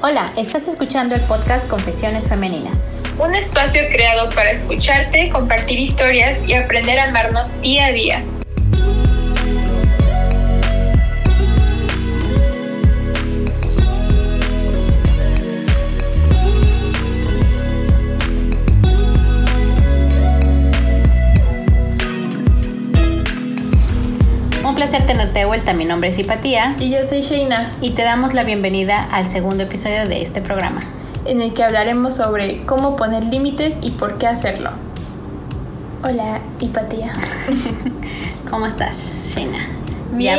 Hola, estás escuchando el podcast Confesiones Femeninas. Un espacio creado para escucharte, compartir historias y aprender a amarnos día a día. Placer tenerte de vuelta. Mi nombre es Hipatía. Y yo soy Sheina. Y te damos la bienvenida al segundo episodio de este programa. En el que hablaremos sobre cómo poner límites y por qué hacerlo. Hola, Hipatía. ¿Cómo estás, Sheina? Bien.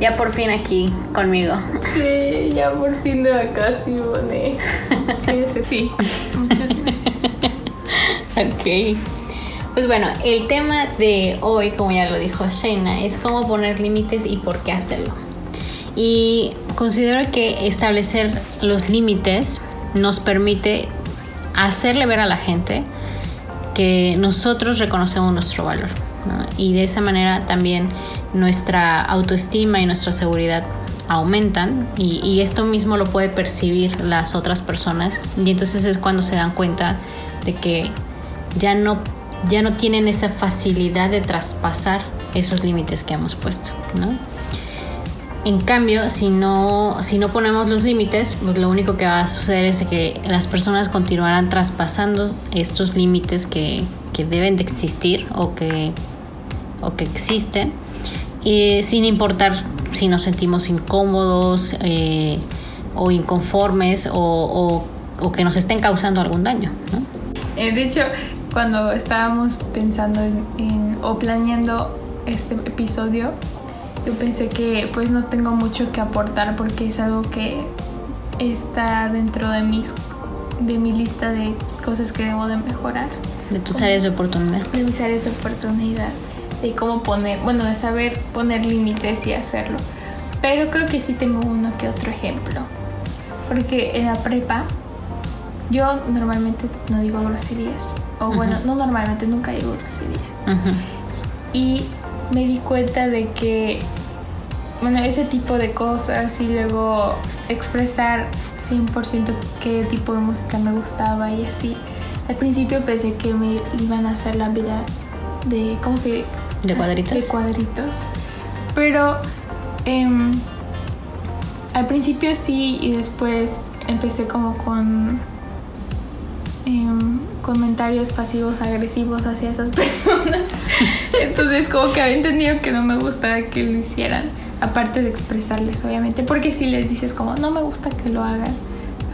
Ya, por fin aquí conmigo. Sí, ya por fin de vacaciones. Sí, sí, sí. Muchas gracias. ok. Pues bueno, el tema de hoy, como ya lo dijo Shayna, es cómo poner límites y por qué hacerlo. Y considero que establecer los límites nos permite hacerle ver a la gente que nosotros reconocemos nuestro valor. Y de esa manera también nuestra autoestima y nuestra seguridad aumentan y, y, esto mismo lo puede percibir las otras personas y entonces es cuando se dan cuenta de que ya no ya no tienen esa facilidad de traspasar esos límites que hemos puesto, ¿no? En cambio, si no, si no ponemos los límites, pues lo único que va a suceder es que las personas continuarán traspasando estos límites que, deben de existir o que, o que existen, sin importar si nos sentimos incómodos eh, o inconformes o, que nos estén causando algún daño. ¿no? Eh, de hecho, cuando estábamos pensando en, o planeando este episodio, yo pensé que pues no tengo mucho que aportar porque es algo que está dentro de mis de mi lista de cosas que debo de mejorar. De tus áreas de oportunidad. De mis áreas de oportunidad. De cómo poner, bueno, de saber poner límites y hacerlo. Pero creo que sí tengo uno que otro ejemplo. Porque en la prepa yo normalmente no digo groserías o bueno, no normalmente, nunca digo groserías. Y me di cuenta de que, bueno, ese tipo de cosas y luego expresar 100% qué tipo de música me gustaba y así. Al principio pensé que me iban a hacer la vida de, ¿cómo se De cuadritos. De cuadritos. Pero em, al principio sí y después empecé como con Em, comentarios pasivos agresivos hacia esas personas. Entonces como que había entendido que no me gustaba que lo hicieran, aparte de expresarles obviamente, porque si les dices como no me gusta que lo hagan,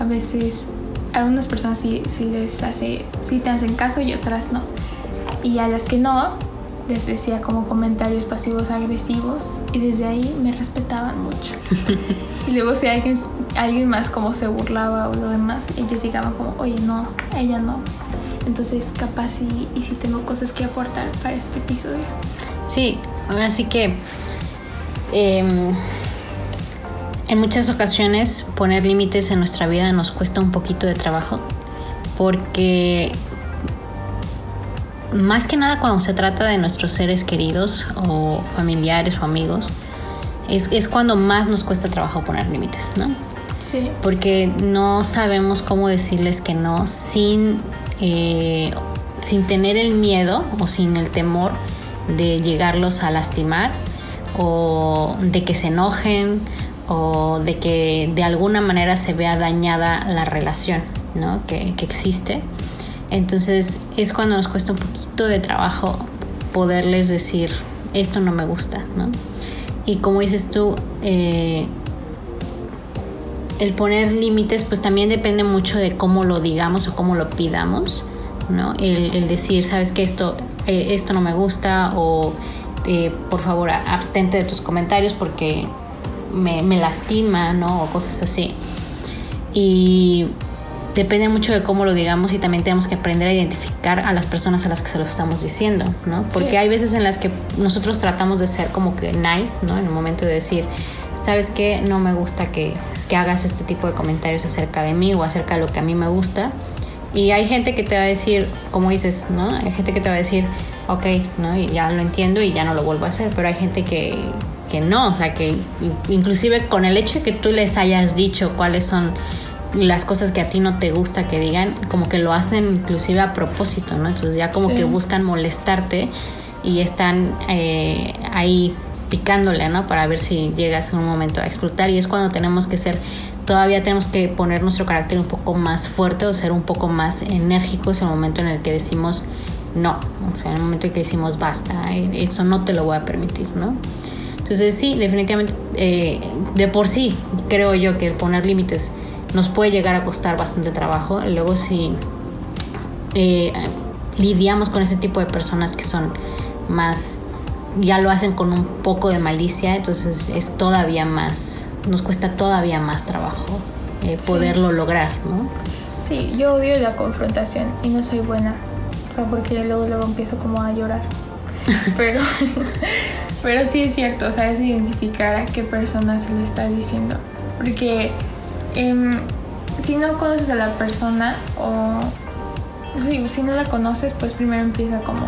a veces a unas personas sí, sí les hace, sí te hacen caso y otras no. Y a las que no, les decía como comentarios pasivos agresivos y desde ahí me respetaban mucho. y luego si alguien, alguien más como se burlaba o lo demás, ellos llegaban como, oye, no, ella no. Entonces capaz y, y sí tengo cosas que aportar para este episodio. Sí, así que em, en muchas ocasiones poner límites en nuestra vida nos cuesta un poquito de trabajo porque más que nada cuando se trata de nuestros seres queridos o familiares o amigos, es, cuando más nos cuesta trabajo poner límites, ¿no? Sí. Porque no sabemos cómo decirles que no sin, eh, sin tener el miedo o sin el temor de llegarlos a lastimar o de que se enojen o de que de alguna manera se vea dañada la relación ¿no? que, que existe. Entonces es cuando nos cuesta un poquito de trabajo poderles decir, esto no me gusta, ¿no? Y como dices tú, eh, el poner límites pues también depende mucho de cómo lo digamos o cómo lo pidamos, ¿no? El, decir, sabes que esto, eh, esto no me gusta o eh, por favor abstente de tus comentarios porque me, me lastima, ¿no? O cosas así. Y depende mucho de cómo lo digamos y también tenemos que aprender a identificar a las personas a las que se lo estamos diciendo, ¿no? Porque hay veces en las que nosotros tratamos de ser como que nice, ¿no? En el momento de decir, ¿sabes qué? No me gusta que, que hagas este tipo de comentarios acerca de mí o acerca de lo que a mí me gusta. Y hay gente que te va a decir, como dices, ¿no? Hay gente que te va a decir, ok, ¿no? Y ya lo entiendo y ya no lo vuelvo a hacer. Pero hay gente que, que no, o sea, que inclusive con el hecho de que tú les hayas dicho cuáles son las cosas que a ti no te gusta que digan, como que lo hacen inclusive a propósito, ¿no? Entonces ya como Sí. que buscan molestarte y están eh, ahí picándole, ¿no? Para ver si llegas en un momento a explotar y es cuando tenemos que ser, todavía tenemos que poner nuestro carácter un poco más fuerte o ser un poco más enérgicos en el momento en el que decimos no, o sea, en el momento en que decimos basta, eso no te lo voy a permitir, ¿no? Entonces sí, definitivamente, eh, de por sí, creo yo que el poner límites nos puede llegar a costar bastante trabajo. Luego si eh, lidiamos con ese tipo de personas que son más, ya lo hacen con un poco de malicia, entonces es todavía más, nos cuesta todavía más trabajo eh, Sí. poderlo lograr, ¿no? Sí, yo odio la confrontación y no soy buena. O sea, porque luego, luego empiezo como a llorar. Pero, pero sí es cierto, o sea, es identificar a qué persona se lo está diciendo. Porque em, si no conoces a la persona o sí, si no la conoces, pues primero empieza como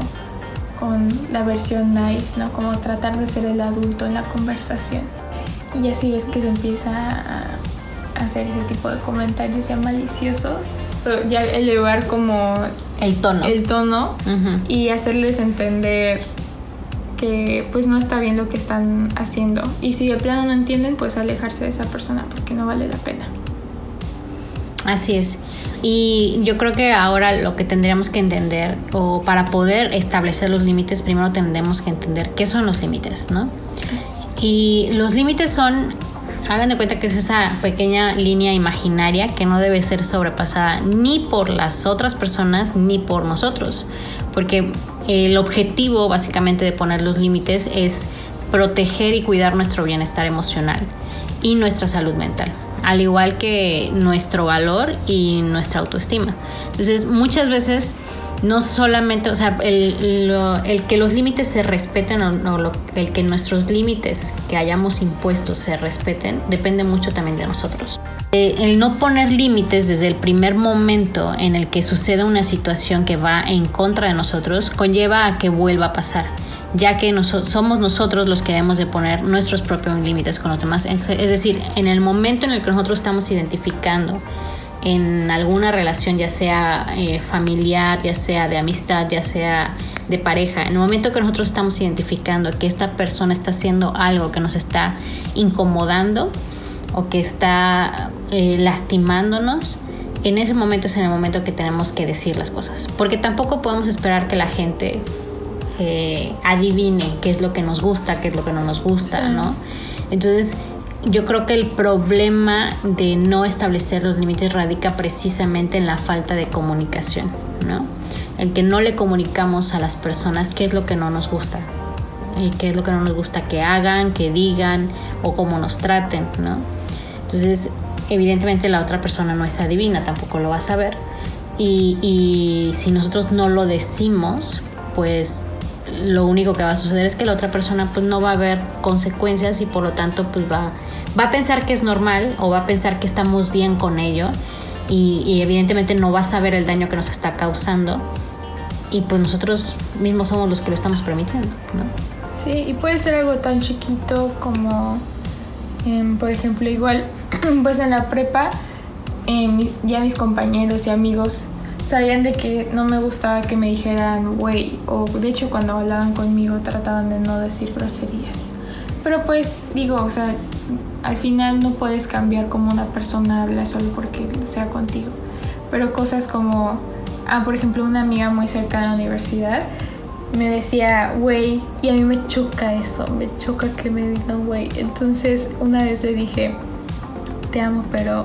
con la versión nice, ¿no? Como tratar de ser el adulto en la conversación. Y así ves que se empieza a hacer ese tipo de comentarios ya maliciosos, ya elevar como El tono. el tono Ujú. y hacerles entender que pues no está bien lo que están haciendo. Y si de plano no entienden, pues alejarse de esa persona porque no vale la pena. Así es. Y yo creo que ahora lo que tendríamos que entender, o para poder establecer los límites, primero tendremos que entender qué son los límites, ¿no? Y los límites son, hagan de cuenta que es esa pequeña línea imaginaria que no debe ser sobrepasada ni por las otras personas ni por nosotros. Porque el objetivo básicamente de poner los límites es proteger y cuidar nuestro bienestar emocional y nuestra salud mental, al igual que nuestro valor y nuestra autoestima. Entonces, muchas veces no solamente, o sea, el, que los límites se respeten o, o lo- el que nuestros límites que hayamos impuestos se respeten, depende mucho también de nosotros. Eh, el no poner límites desde el primer momento en el que sucede una situación que va en contra de nosotros conlleva a que vuelva a pasar, ya que somos nosotros los que debemos de poner nuestros propios límites con los demás. Es, es decir, en el momento en el que nosotros estamos identificando en alguna relación, ya sea eh, familiar, ya sea de amistad, ya sea de pareja, en el momento que nosotros estamos identificando que esta persona está haciendo algo que nos está incomodando o que está eh, lastimándonos, en ese momento es en el momento que tenemos que decir las cosas. Porque tampoco podemos esperar que la gente eh, adivine qué es lo que nos gusta, qué es lo que no nos gusta. ¿no? Entonces, yo creo que el problema de no establecer los límites radica precisamente en la falta de comunicación, ¿no? En que no le comunicamos a las personas qué es lo que no nos gusta y qué es lo que no nos gusta que hagan, que digan o cómo nos traten, ¿no? Entonces, evidentemente la otra persona no es adivina, tampoco lo va a saber. Y, y si nosotros no lo decimos, pues lo único que va a suceder es que la otra persona pues no va a ver consecuencias y por lo tanto pues va, va a pensar que es normal o va a pensar que estamos bien con ello y, evidentemente no va a saber el daño que nos está causando y pues nosotros mismos somos los que lo estamos permitiendo. Sí, y puede ser algo tan chiquito como, em, por ejemplo, igual, pues en la prepa, mi- ya mis compañeros y amigos sabían de que no me gustaba que me dijeran güey, o de hecho cuando hablaban conmigo trataban de no decir groserías. Pero pues digo, o sea, al final no puedes cambiar cómo una persona habla solo porque sea contigo. Pero cosas como, ah, por ejemplo, una amiga muy cercana a la universidad me decía, güey, y a mí me choca eso, me choca que me digan, güey. Entonces una vez le dije, te amo, pero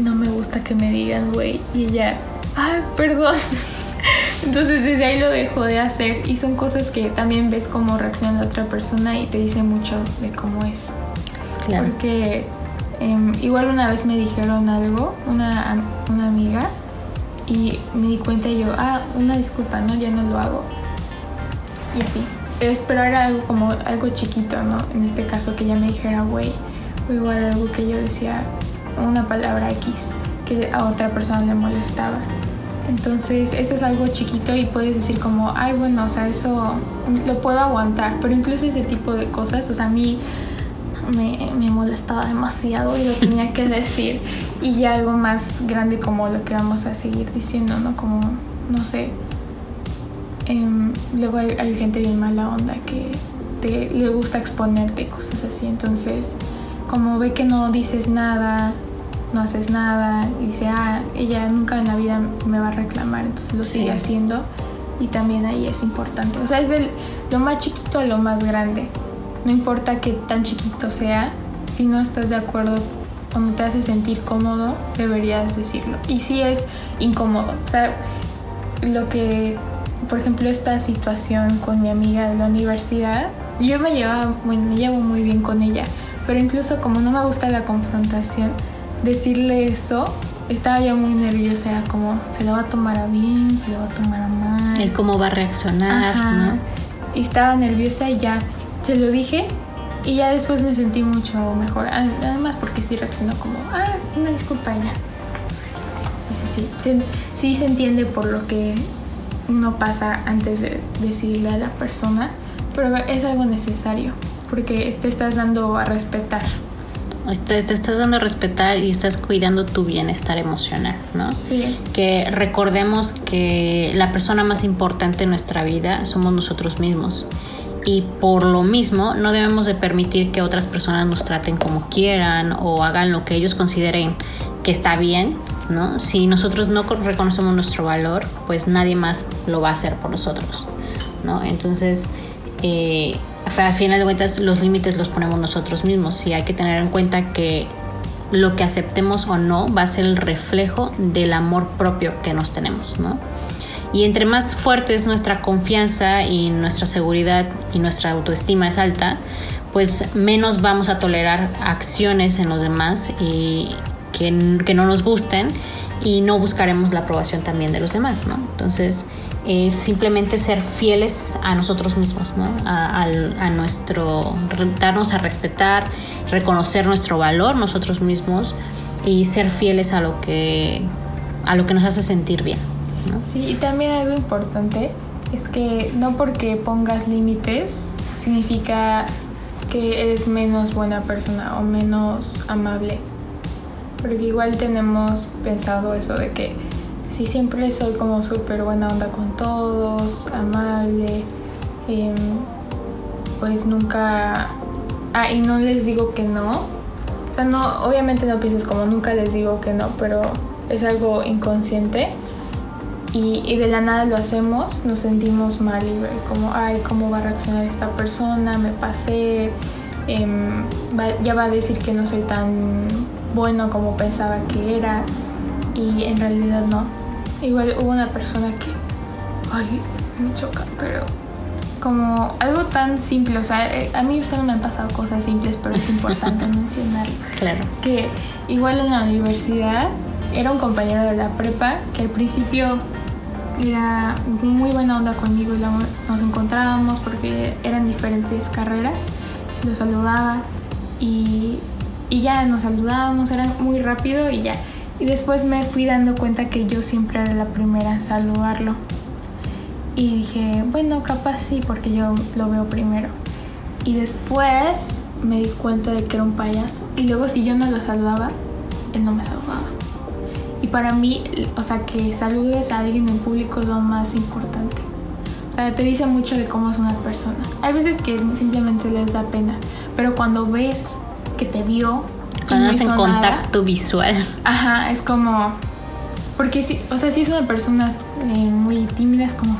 no me gusta que me digan, güey. Y ella, ay, perdón. Entonces desde ahí lo dejó de hacer y son cosas que también ves cómo reacciona la otra persona y te dice mucho de cómo es. Claro. Porque em, igual una vez me dijeron algo, una, una amiga, y me di cuenta y yo, ah, una disculpa, ¿no? Ya no lo hago. Y así. Es, pero era algo como algo chiquito, ¿no? En este caso que ella me dijera, güey, o igual algo que yo decía, una palabra X, que a otra persona le molestaba. Entonces, eso es algo chiquito y puedes decir como, ay, bueno, o sea, eso lo puedo aguantar, pero incluso ese tipo de cosas, o sea, a mí me, me molestaba demasiado y lo tenía que decir. Y ya algo más grande como lo que vamos a seguir diciendo, ¿no? Como, no sé. em, luego hay, hay gente bien mala onda que te, le gusta exponerte cosas así. Entonces, como ve que no dices nada, no haces nada, y dice, ah, ella nunca en la vida me va a reclamar, entonces lo Sí. sigue haciendo. Y también ahí es importante. O sea, es de lo más chiquito a lo más grande. No importa que tan chiquito sea, si no estás de acuerdo o no te hace sentir cómodo, deberías decirlo. Y si es incómodo. O sea, lo que, por ejemplo, esta situación con mi amiga de la universidad, yo me llevaba me llevo muy bien con ella, pero incluso como no me gusta la confrontación, decirle eso, estaba yo muy nerviosa, era como, se lo va a tomar a bien, se lo va a tomar a mal. El cómo va a reaccionar, Ajá. ¿no? Y estaba nerviosa y ya se lo dije y ya después me sentí mucho mejor. Además porque sí reaccionó como, ah, una disculpa ya. Sí, sí, sí, sí se entiende por lo que uno pasa antes de decirle a la persona, pero es algo necesario porque te estás dando a respetar. Te, te estás dando a respetar y estás cuidando tu bienestar emocional, ¿no? Sí, Que recordemos que la persona más importante en nuestra vida somos nosotros mismos. Y por lo mismo no debemos de permitir que otras personas nos traten como quieran o hagan lo que ellos consideren que está bien, ¿no? Si nosotros no con- reconocemos nuestro valor, pues nadie más lo va a hacer por nosotros, ¿no? Entonces, eh, a final de cuentas, los límites los ponemos nosotros mismos y hay que tener en cuenta que lo que aceptemos o no va a ser el reflejo del amor propio que nos tenemos. Y entre más fuerte es nuestra confianza y nuestra seguridad y nuestra autoestima es alta, pues menos vamos a tolerar acciones en los demás y que, que no nos gusten y no buscaremos la aprobación también de los demás, ¿no? Entonces es simplemente ser fieles a nosotros mismos, ¿no? A, nuestro, darnos a respetar, reconocer nuestro valor nosotros mismos y ser fieles a lo que, a lo que nos hace sentir bien. Sí, y también algo importante es que no porque pongas límites significa que eres menos buena persona o menos amable. Porque igual tenemos pensado eso de que si siempre soy como súper buena onda con todos, amable, em, pues nunca... Ah, y no les digo que no. O sea, no, obviamente no pienses como nunca les digo que no, pero es algo inconsciente y, de la nada lo hacemos, nos sentimos mal y como, ay, ¿cómo va a reaccionar esta persona? Me pasé, em, ya va a decir que no soy tan bueno como pensaba que era y en realidad no. Igual hubo una persona que, ay, me choca, pero como algo tan simple, o sea, eh, a mí solo me han pasado cosas simples, pero es importante mencionarlo Claro. que igual en la universidad era un compañero de la prepa que al principio era muy buena onda conmigo y nos encontrábamos porque eran diferentes carreras, lo saludaba y, y ya nos saludábamos, era muy rápido y ya. Y después me fui dando cuenta que yo siempre era la primera en saludarlo. Y dije, bueno, capaz sí, porque yo lo veo primero. Y después me di cuenta de que era un payaso. Y luego si yo no lo saludaba, él no me saludaba. Y para mí, o sea, que saludes a alguien en público es lo más importante. O sea, te dice mucho de cómo es una persona. Hay veces que simplemente les da pena, pero cuando ves que te vio, Cuando no hacen nada, contacto visual. Ajá, es como. Porque si, o sea, si es una persona eh, muy tímida, es como.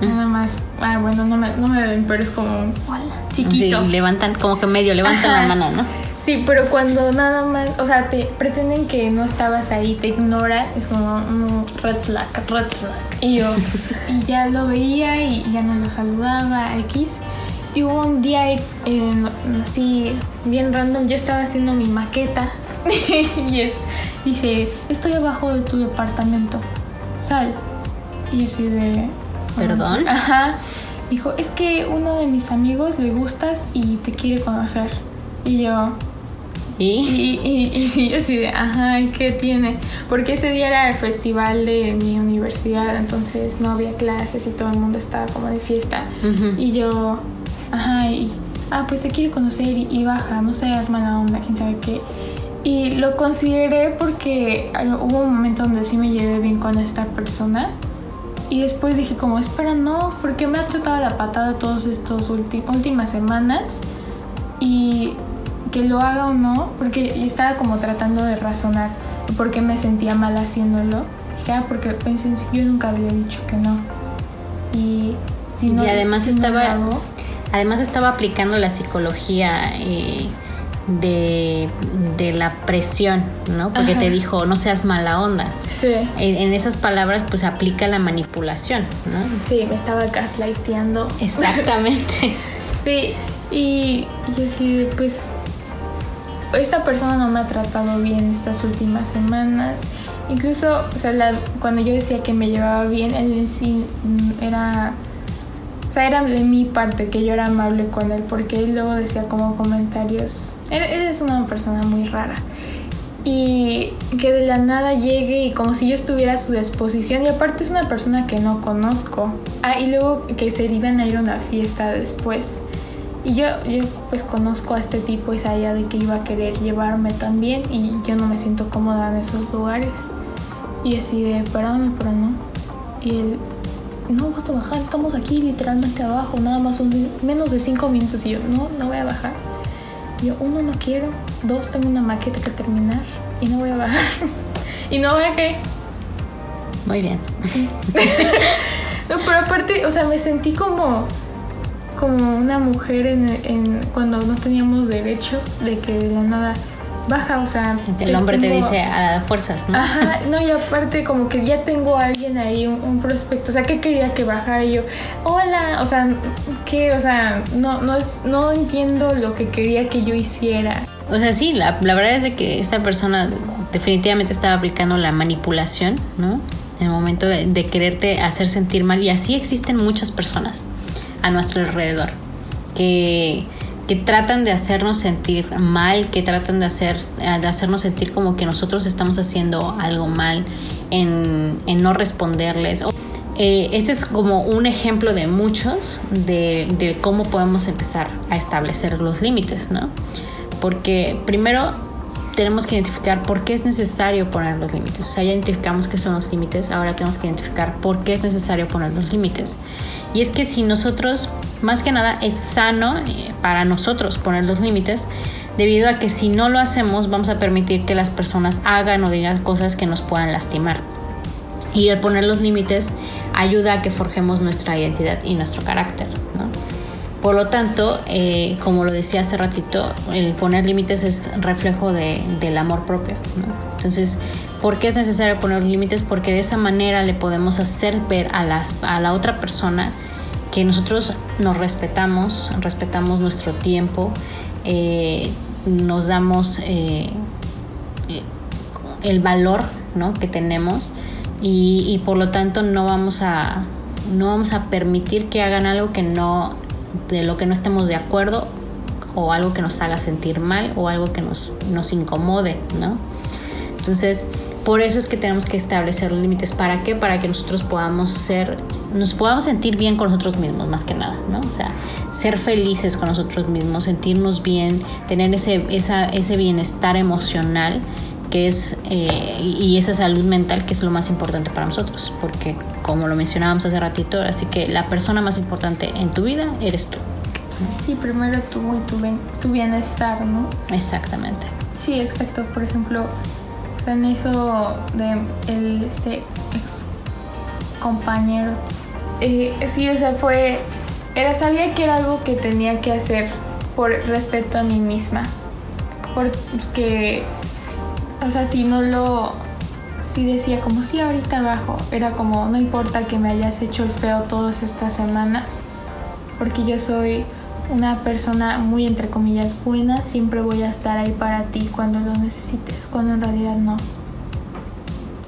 Nada más. Ah, bueno, no me, no me ven, pero es como. Hola, chiquito. Sí, levantan, como que medio levantan Ajá. la mano, ¿no? Sí, pero cuando nada más. O sea, te pretenden que no estabas ahí, te ignora, es como. mm, red flag, red flag. Y yo. y ya lo veía y ya no lo saludaba, X. Y hubo un día eh, así, bien random, yo estaba haciendo mi maqueta. y es- dice: Estoy abajo de tu departamento. Sal. Y yo así de. ¿Perdón? Ajá. Dijo, es que uno de mis amigos le gustas y te quiere conocer. Y yo, Y y, y, y yo así de, ajá, ¿y ¿qué tiene? Porque ese día era el festival de mi universidad, entonces no había clases y todo el mundo estaba como de fiesta. Y yo, ajá, y ah, pues te quiere conocer y, y baja, no seas mala onda, quién sabe qué. Y lo consideré porque hubo un momento donde sí me llevé bien con esta persona. Y después dije como, espera, no, porque me ha tratado la patada todas estas últimas semanas. Y que lo haga o no, porque estaba como tratando de razonar porque me sentía mal haciéndolo. Dije, ah, porque pensé, yo nunca había dicho que no. Y si no... Y además si no estaba... lo hago, Además estaba aplicando la psicología eh, de, de la presión, ¿no? Porque Ajá. te dijo, no seas mala onda. sí. En, en esas palabras, pues aplica la manipulación, ¿no? Sí, me estaba gaslighteando. Exactamente. Sí, y yo sí, pues esta persona no me ha tratado bien estas últimas semanas. Incluso, o sea, la- cuando yo decía que me llevaba bien, él en sí mm, era, sea, era de mi parte que yo era amable con él, porque él luego decía como comentarios. Él, él es una persona muy rara. Y que de la nada llegue y como si yo estuviera a su disposición. Y aparte es una persona que no conozco. Ah, y luego que se iban a ir a una fiesta después. Y yo, yo pues conozco a este tipo esa idea de que iba a querer llevarme también y yo no me siento cómoda en esos lugares. Y así de, perdóname, pero no. Y él, no vas a bajar, estamos aquí literalmente abajo, nada más un, menos de cinco minutos. Y yo, no, no voy a bajar. Yo, uno, no quiero. Dos, tengo una maqueta que terminar y no voy a bajar. y no bajé. Muy bien. No, pero aparte, o sea, me sentí como como una mujer en, en- cuando no teníamos derechos de que de la nada baja, o sea, El hombre te dice a fuerzas, ¿no? Ajá, no, y aparte como que ya tengo a alguien ahí, un, un prospecto, o sea, que quería que bajara y yo, hola, o sea, ¿qué? O sea, no, no, es, no entiendo lo que quería que yo hiciera. O sea, sí, la, la verdad es de que esta persona definitivamente estaba aplicando la manipulación, ¿no? En el momento de, de quererte hacer sentir mal. Y así existen muchas personas a nuestro alrededor que, que tratan de hacernos sentir mal, que tratan de, hacer, de hacernos sentir como que nosotros estamos haciendo algo mal en, en no responderles. Eh, este es como un ejemplo de muchos de cómo podemos empezar a establecer los límites, ¿no? Porque primero tenemos que identificar por qué es necesario poner los límites. O sea, ya identificamos qué son los límites, ahora tenemos que identificar por qué es necesario poner los límites. Y es que si nosotros, más que nada, es sano eh, para nosotros poner los límites, debido a que si no lo hacemos vamos a permitir que las personas hagan o digan cosas que nos puedan lastimar. Y el poner los límites ayuda a que forjemos nuestra identidad y nuestro carácter, ¿no? Por lo tanto, eh, como lo decía hace ratito, el poner límites es reflejo de, del amor propio. Entonces, ¿por qué es necesario poner límites? Porque de esa manera le podemos hacer ver a, las, a la otra persona que nosotros nos respetamos, respetamos nuestro tiempo, eh, nos damos eh, el valor ¿no? que tenemos y, y por lo tanto no vamos a no vamos a permitir que hagan algo que no de lo que no estemos de acuerdo o algo que nos haga sentir mal o algo que nos, nos incomode, ¿no? Entonces, por eso es que tenemos que establecer límites. ¿Para qué? Para que nosotros podamos ser, nos podamos sentir bien con nosotros mismos, más que nada, ¿no? O sea, ser felices con nosotros mismos, sentirnos bien, tener ese, esa, ese bienestar emocional que es eh, y esa salud mental que es lo más importante para nosotros porque como lo mencionábamos hace ratito así que la persona más importante en tu vida eres tú Sí, primero tú y tu, bien- tu bienestar, ¿no? exactamente Sí, exacto. Por ejemplo, o sea, en eso de el este ex compañero, eh, sí, o sea, fue, era sabía que era algo que tenía que hacer por respeto a mí misma, porque, o sea, si no lo, si decía como si ahorita abajo, era como no importa que me hayas hecho el feo todas estas semanas, porque yo soy una persona muy entre comillas buena, siempre voy a estar ahí para ti cuando lo necesites, cuando en realidad no.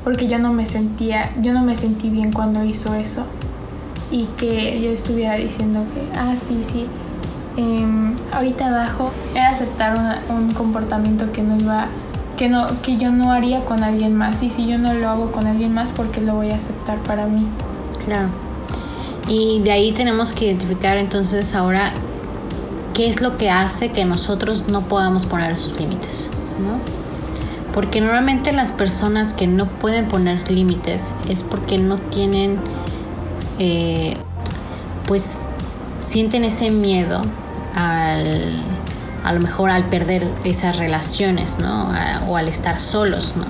Porque yo no me sentía, yo no me sentí bien cuando hizo eso y que yo estuviera diciendo que, ah, sí, sí, em, ahorita abajo era aceptar una- un comportamiento que no iba, que no, que yo no haría con alguien más y si yo no lo hago con alguien más, porque lo voy a aceptar para mí? claro y de ahí tenemos que identificar entonces ahora qué es lo que hace que nosotros no podamos poner esos límites, ¿no? Porque normalmente las personas que no pueden poner límites es porque no tienen, eh, pues sienten ese miedo al, a lo mejor al perder esas relaciones, ¿no? o al estar solos, ¿no?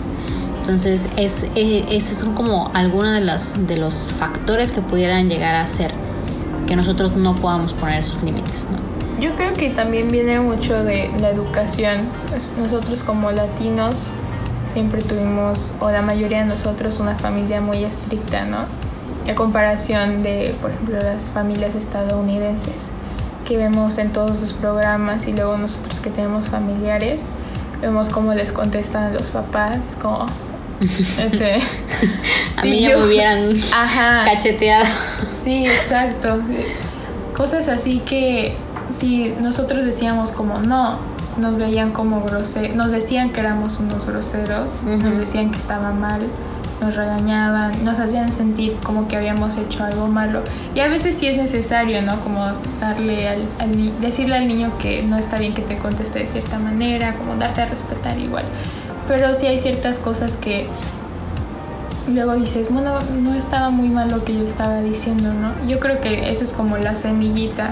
Entonces, es, eh, esos son como algunos de los, de los factores que pudieran llegar a hacer que nosotros no podamos poner esos límites, ¿no? Yo creo que también viene mucho de la educación. Nosotros como latinos siempre tuvimos, o la mayoría de nosotros, una familia muy estricta, ¿no? A comparación de, por ejemplo, las familias estadounidenses que vemos en todos los programas y luego nosotros que tenemos familiares, vemos cómo les contestan los papás, como... Este, a mí ya me hubieran cacheteado. Sí, exacto. Cosas así que si nosotros decíamos como no, nos veían como groseros, nos decían que éramos unos groseros, nos decían que estaba mal nos regañaban, nos hacían sentir como que habíamos hecho algo malo. Y a veces sí es necesario, ¿no? Como darle al, decirle al niño que no está bien que te conteste de cierta manera, como darte a respetar igual. Pero sí hay ciertas cosas que luego dices, bueno, no estaba muy mal lo que yo estaba diciendo, ¿no? Yo creo que eso es como la semillita,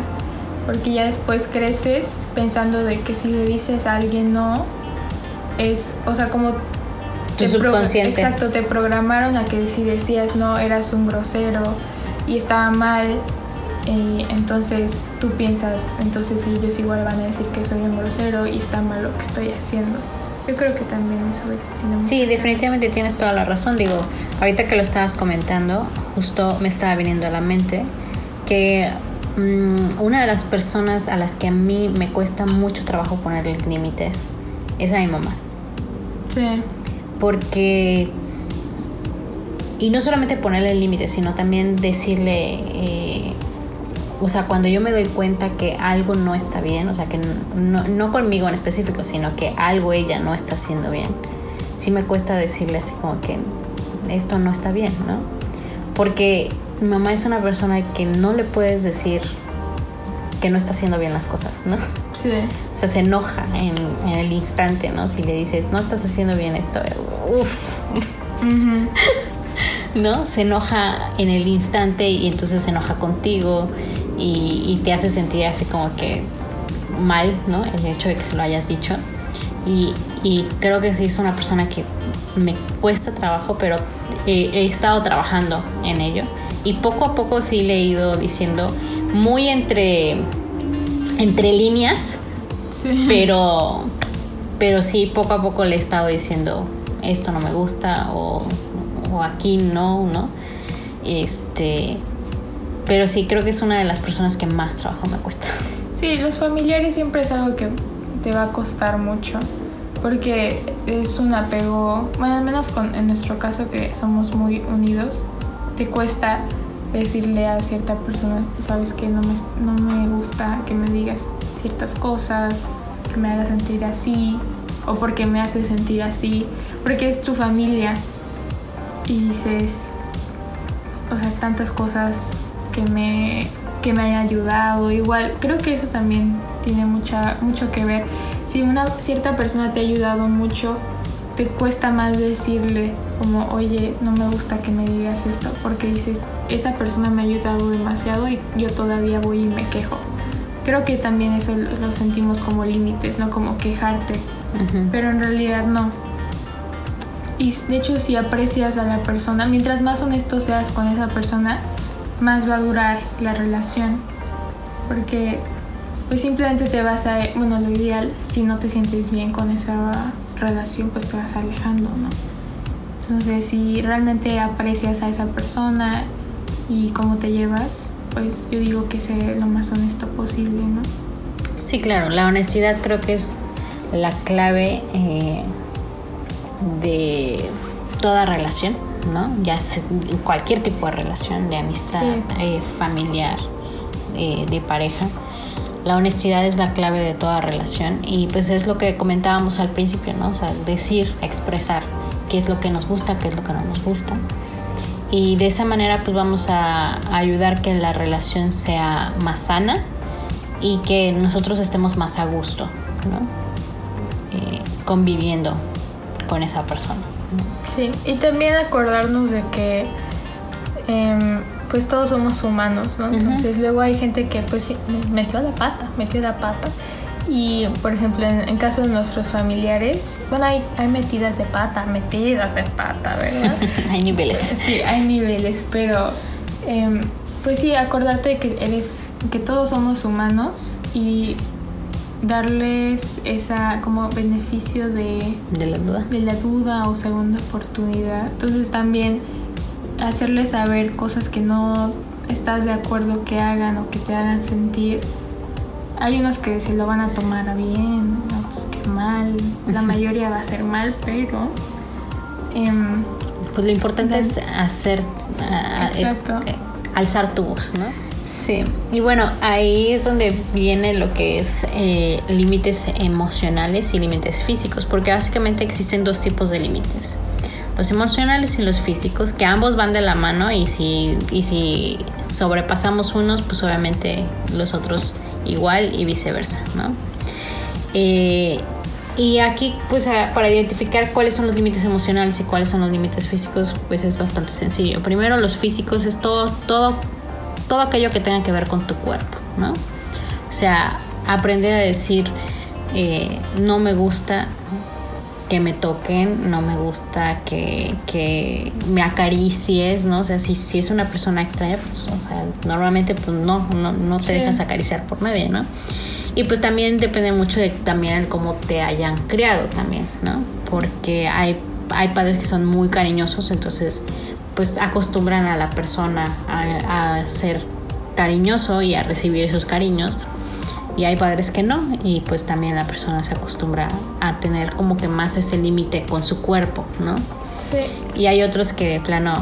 porque ya después creces pensando de que si le dices a alguien no, es, o sea, como tu subconsciente. Exacto, te programaron a que si decías no eras un grosero y estaba mal, eh, entonces tú piensas, entonces ellos igual van a decir que soy un grosero y está mal lo que estoy haciendo. Yo creo que también eso tiene Sí, definitivamente tienes toda la razón. Digo, ahorita que lo estabas comentando, justo me estaba viniendo a la mente que mm, una de las personas a las que a mí me cuesta mucho trabajo ponerle límites es a mi mamá. Sí porque y no solamente ponerle límites, sino también decirle, eh, o sea, cuando yo me doy cuenta que algo no está bien, o sea, que no, no, conmigo en específico, sino que algo ella no está haciendo bien, sí me cuesta decirle así como que esto no está bien, ¿no? Porque mi mamá es una persona que no le puedes decir que no está haciendo bien las cosas, ¿no? Sí. O sea, se enoja en, el instante, ¿no? Si le dices, no estás haciendo bien esto, uff. ¿No? Se enoja en el instante y entonces se enoja contigo y, te hace sentir así como que mal, ¿no? El hecho de que se lo hayas dicho. Y, creo que sí es una persona que me cuesta trabajo, pero he estado trabajando en ello. Y poco a poco sí le he ido diciendo, muy entre, entre líneas, pero, pero sí, poco a poco le he estado diciendo, esto no me gusta o, aquí no, ¿no? Este, pero sí, creo que es una de las personas que más trabajo me cuesta. Sí, los familiares siempre es algo que te va a costar mucho porque es un apego, bueno, al menos con, en nuestro caso que somos muy unidos, te cuesta decirle a cierta persona, sabes que no me, no me gusta que me digas ciertas cosas, que me haga sentir así, o porque me hace sentir así, porque es tu familia y dices, o sea, tantas cosas que me, que me hayan ayudado, igual, creo que eso también tiene mucha, mucho que ver. Si una cierta persona te ha ayudado mucho, te cuesta más decirle como, oye, no me gusta que me digas esto, porque dices, esta persona me ha ayudado demasiado y yo todavía voy y me quejo. Creo que también eso lo sentimos como límites, no como quejarte, pero en realidad no. Y de hecho si aprecias a la persona, mientras más honesto seas con esa persona, más va a durar la relación. Porque pues simplemente te vas a, bueno, lo ideal, si no te sientes bien con esa relación, pues te vas alejando, ¿no? Entonces, si realmente aprecias a esa persona y cómo te llevas, pues yo digo que sea lo más honesto posible, ¿no? Sí, claro, la honestidad creo que es la clave eh, de toda relación, ¿no? Ya sea cualquier tipo de relación, de amistad, eh, familiar, eh, de pareja. La honestidad es la clave de toda relación y pues es lo que comentábamos al principio, ¿no? O sea, decir, expresar qué es lo que nos gusta, qué es lo que no nos gusta y de esa manera pues vamos a ayudar que la relación sea más sana y que nosotros estemos más a gusto, ¿no? Eh, conviviendo con esa persona. Sí, y también acordarnos de que em, pues todos somos humanos, ¿no? Entonces luego hay gente que pues metió la pata, metió la pata. Y por ejemplo, en, caso de nuestros familiares, bueno, hay, hay metidas de pata, metidas de pata, ¿verdad? hay niveles. Sí, hay niveles, pero em, pues sí, acordarte que eres, que todos somos humanos y darles esa como beneficio de, de la duda. De la duda o segunda oportunidad. Entonces también hacerles saber cosas que no estás de acuerdo que hagan o que te hagan sentir. Hay unos que se lo van a tomar a bien, otros que mal. La mayoría va a ser mal, pero... Em, pues lo importante es hacer... exacto. alzar tu voz, ¿no? Sí, y bueno, ahí es donde viene lo que es eh, límites emocionales y límites físicos, porque básicamente existen dos tipos de límites los emocionales y los físicos, que ambos van de la mano y si, y si sobrepasamos unos, pues obviamente los otros igual y viceversa, ¿no? Eh, y aquí, pues para identificar cuáles son los límites emocionales y cuáles son los límites físicos, pues es bastante sencillo. Primero, los físicos es todo, todo, todo aquello que tenga que ver con tu cuerpo, ¿no? O sea, aprender a decir, eh, no me gusta que me toquen, no me gusta que, que, me acaricies, ¿no? O sea, si, si es una persona extraña, pues, o sea, normalmente pues no, no, no te dejas acariciar por nadie, ¿no? Y pues también depende mucho de también cómo te hayan criado también, ¿no? Porque hay, hay padres que son muy cariñosos, entonces pues acostumbran a la persona a, a ser cariñoso y a recibir esos cariños y hay padres que no y pues también la persona se acostumbra a tener como que más ese límite con su cuerpo, ¿no? Sí. Y hay otros que de plano,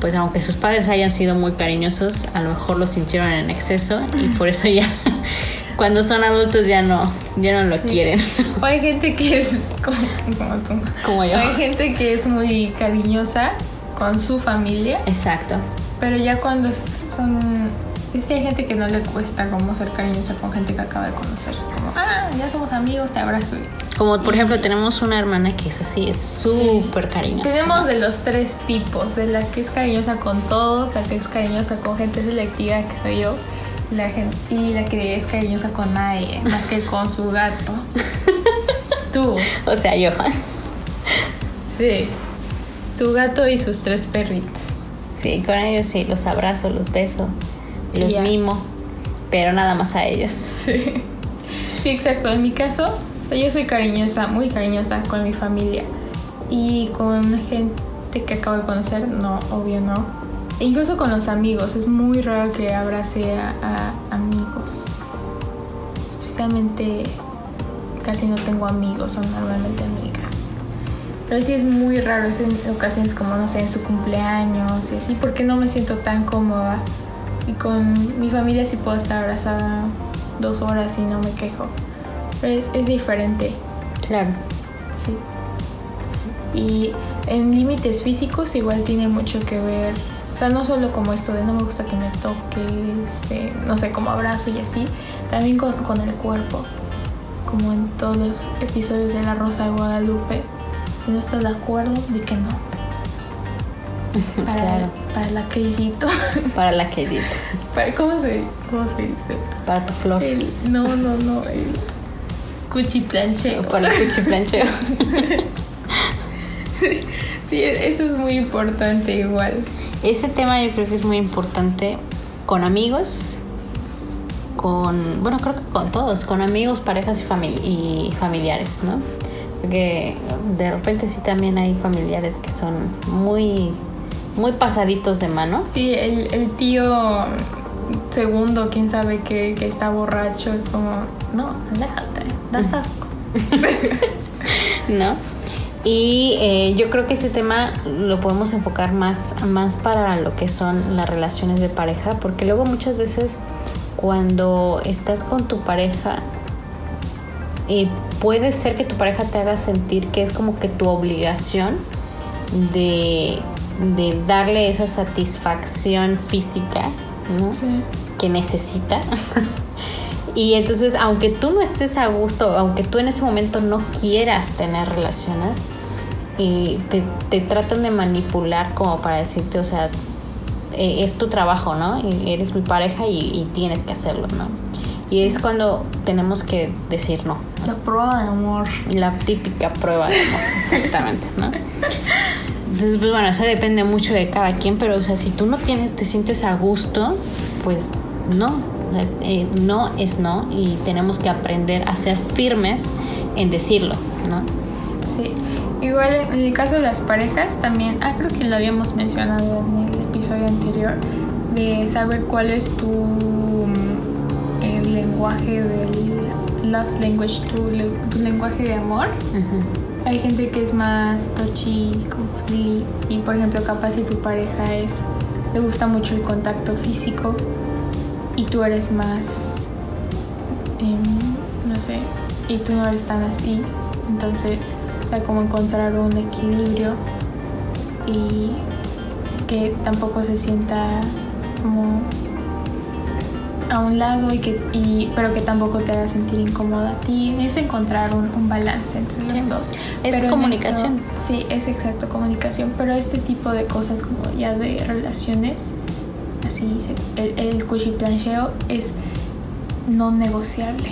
pues aunque sus padres hayan sido muy cariñosos, a lo mejor lo sintieron en exceso y por eso ya cuando son adultos ya no, ya no lo quieren. O hay gente que es como, como tú. Como yo. hay gente que es muy cariñosa con su familia. Exacto. Pero ya cuando son que hay gente que no le cuesta como ser cariñosa con gente que acaba de conocer. Como, ah, ya somos amigos, te abrazo. Como por ejemplo tenemos una hermana que es así, es súper cariñosa. Tenemos de los tres tipos, de la que es cariñosa con todos, la que es cariñosa con gente selectiva, que soy yo, la gente, y la que es cariñosa con nadie, más que con su gato. Tú. O sea, yo. Sí. Su gato y sus tres perritos. Sí, con ellos sí, los abrazo, los beso los mimo, pero nada más a ellos. Sí. sí, exacto. En mi caso, yo soy cariñosa, muy cariñosa con mi familia. Y con gente que acabo de conocer, no, obvio no. E incluso con los amigos, es muy raro que abrace a, amigos. Especialmente casi no tengo amigos, son normalmente amigas. Pero sí es muy raro, es en ocasiones como, no sé, en su cumpleaños y así, porque no me siento tan cómoda y con mi familia sí puedo estar abrazada dos horas y no me quejo. Pero es, es diferente. Claro. Sí. Y en límites físicos igual tiene mucho que ver. O sea, no solo como esto de no me gusta que me toques, eh, no sé, como abrazo y así, también con, con el cuerpo. Como en todos los episodios de La Rosa de Guadalupe. Si no estás de acuerdo, di que no. Para, para la quejito. Para la quejito. ¿cómo, se, ¿Cómo se dice? Para tu flor. no, no, no. El cuchiplancheo. Para el cuchiplancheo. sí, eso es muy importante igual. Ese tema yo creo que es muy importante con amigos, con, bueno, creo que con todos, con amigos, parejas y, y familiares, ¿no? Porque de repente sí también hay familiares que son muy muy pasaditos de mano. Sí, el, tío segundo, quién sabe que, que, está borracho, es como, no, déjate, das asco. ¿No? Y eh, yo creo que ese tema lo podemos enfocar más, más para lo que son las relaciones de pareja, porque luego muchas veces cuando estás con tu pareja, eh, puede ser que tu pareja te haga sentir que es como que tu obligación de de darle esa satisfacción física que necesita. Y entonces, aunque tú no estés a gusto, aunque tú en ese momento no quieras tener relaciones, y te, te tratan de manipular como para decirte, o sea, eh, es tu trabajo, ¿no? Y eres mi pareja y, y tienes que hacerlo, ¿no? Y es cuando tenemos que decir no. La prueba de amor. La típica prueba de amor, exactamente, ¿no? Entonces, pues bueno, eso depende mucho de cada quien, pero o sea, si tú no tienes, te sientes a gusto, pues no, eh, no es no y tenemos que aprender a ser firmes en decirlo, ¿no? Sí. Igual en el caso de las parejas también, ah, creo que lo habíamos mencionado en el episodio anterior, de saber cuál es tu mm, el lenguaje del love language, tu, le- tu lenguaje de amor. Ujú. Hay gente que es más touchy, free, y por ejemplo, capaz si tu pareja es le gusta mucho el contacto físico y tú eres más, em, no sé, y tú no eres tan así, entonces, o sea, como encontrar un equilibrio y que tampoco se sienta como a un lado y que y, pero que tampoco te haga sentir incómoda a ti es encontrar un, un balance entre los Sí. dos Es Pero comunicación. eso- sí es exacto comunicación pero este tipo de cosas como ya de relaciones así el, el cuchiplancheo es no negociable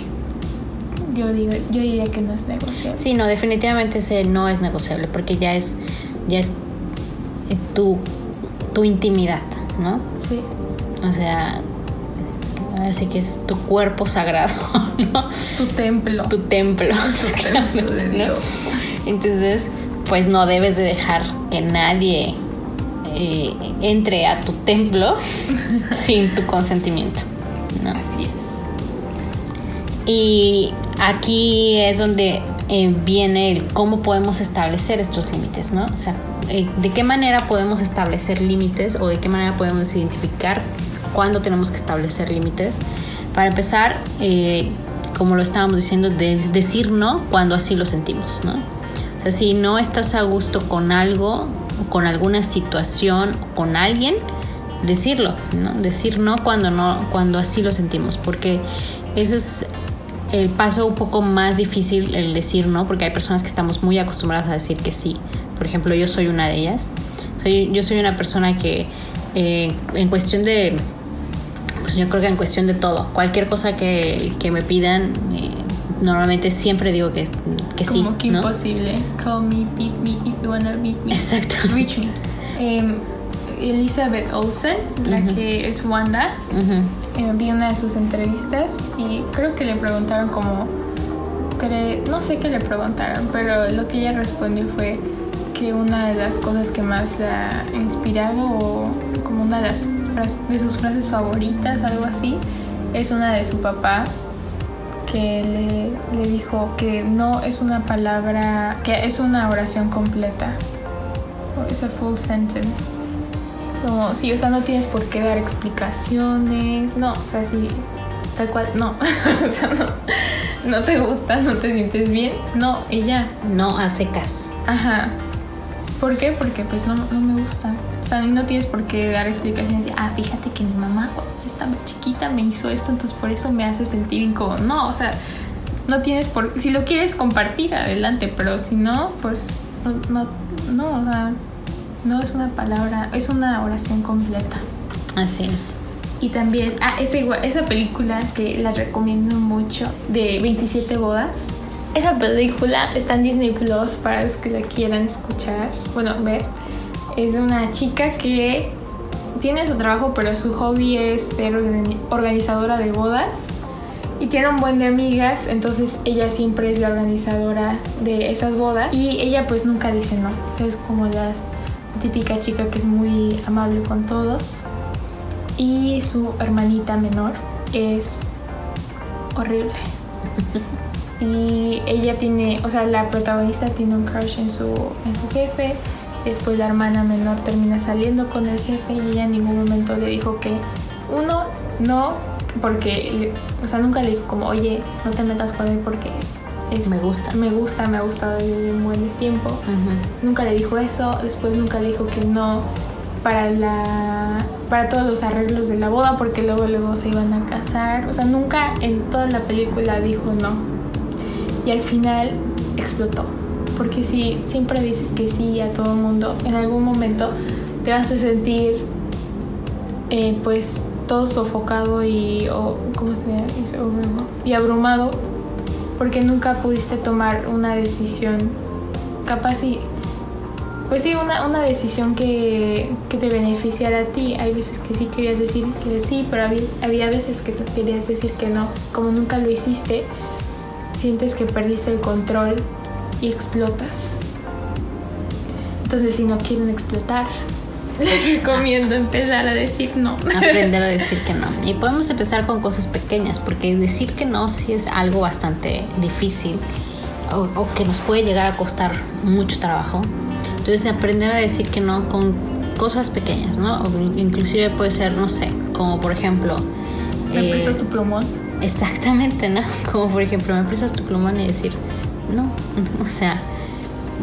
yo digo yo diría que no es negociable Sí, no, definitivamente ese no es negociable porque ya es, ya es eh, tu, tu intimidad, ¿no? sí O sea, así que es tu cuerpo sagrado, ¿no? tu templo Tu templo. templo de ¿no? Dios. Entonces, pues no debes de dejar que nadie eh, entre a tu templo sin tu consentimiento, ¿no? así es Y aquí es donde eh, viene el cómo podemos establecer estos límites, ¿no? O sea, eh, de qué manera podemos establecer límites o de qué manera podemos identificar cuándo tenemos que establecer límites. Para empezar, eh, como lo estábamos diciendo, de decir no cuando así lo sentimos, ¿no? O sea, si no estás a gusto con algo, con alguna situación, con alguien, decirlo, ¿no? Decir no cuando no, cuando así lo sentimos, porque ese es el paso un poco más difícil el decir no, porque hay personas que estamos muy acostumbradas a decir que sí. Por ejemplo, yo soy una de ellas. Soy, yo soy una persona que eh, en cuestión de, pues yo creo que en cuestión de todo, cualquier cosa que, que me pidan, eh, normalmente siempre digo que, que sí. como que ¿no? imposible call me beat me if you wanna beat me Exacto. reach me Em, Elizabeth Olsen la que es Wanda eh, vi una de sus entrevistas y creo que le preguntaron como no sé qué le preguntaron pero lo que ella respondió fue que una de las cosas que más la ha inspirado o como una de, las de sus frases favoritas algo así es una de su papá que le, le dijo que no es una palabra que es una oración completa es a full sentence como, sí, o sea, no tienes por qué dar explicaciones, no, o sea, sí, tal cual, no, o sea, no, no te gusta, no te sientes bien, no, y ya, No a secas. ajá. ¿Por qué? Porque pues no, no me gusta. Sea, no tienes por qué dar explicaciones de, ah, fíjate que mi mamá cuando yo estaba chiquita me hizo esto, entonces por eso me hace sentir incómodo. No, o sea, no tienes por si lo quieres compartir, adelante, pero si no, pues no, no, no, o sea, no es una palabra, es una oración completa. Así es. Y también, ah, esa, igual, esa película que la recomiendo mucho, de 27 bodas. Esa película está en Disney Plus para los que la quieran escuchar, bueno, ver. Es una chica que tiene su trabajo, pero su hobby es ser organi- organizadora de bodas. Y tiene un buen de amigas, entonces ella siempre es la organizadora de esas bodas. Y ella pues nunca dice no. Es como la típica chica que es muy amable con todos y su hermanita menor es horrible. y ella tiene, o sea, la protagonista tiene un crush en su, en su jefe. Después la hermana menor termina saliendo con el jefe y ella en ningún momento le dijo que, uno, no, porque, o sea, nunca le dijo como, oye, no te metas con él porque es, Me gusta. Me gusta, me ha gustado desde un buen tiempo. Nunca le dijo eso, después nunca le dijo que no para la para todos los arreglos de la boda porque luego luego se iban a casar o sea nunca en toda la película dijo no y al final explotó porque si siempre dices que sí a todo el mundo en algún momento te vas a sentir eh, pues todo sofocado y o, ¿cómo se dice? y abrumado porque nunca pudiste tomar una decisión capaz y pues sí, una, una decisión que, que, te beneficiara a ti. Hay veces que sí querías decir que sí, pero había, había veces que querías decir que no. Como nunca lo hiciste, sientes que perdiste el control y explotas. Entonces, si no quieren explotar, les recomiendo empezar a decir no. Aprender a decir que no. Y podemos empezar con cosas pequeñas, porque decir que no sí es algo bastante difícil o, o que nos puede llegar a costar mucho trabajo entonces aprender a decir que no con cosas pequeñas, ¿no? inclusive puede ser, no sé, como por ejemplo... ¿Me eh, prestas tu plumón? Exactamente, ¿no? Como por ejemplo, me prestas tu plumón y decir, no, o sea,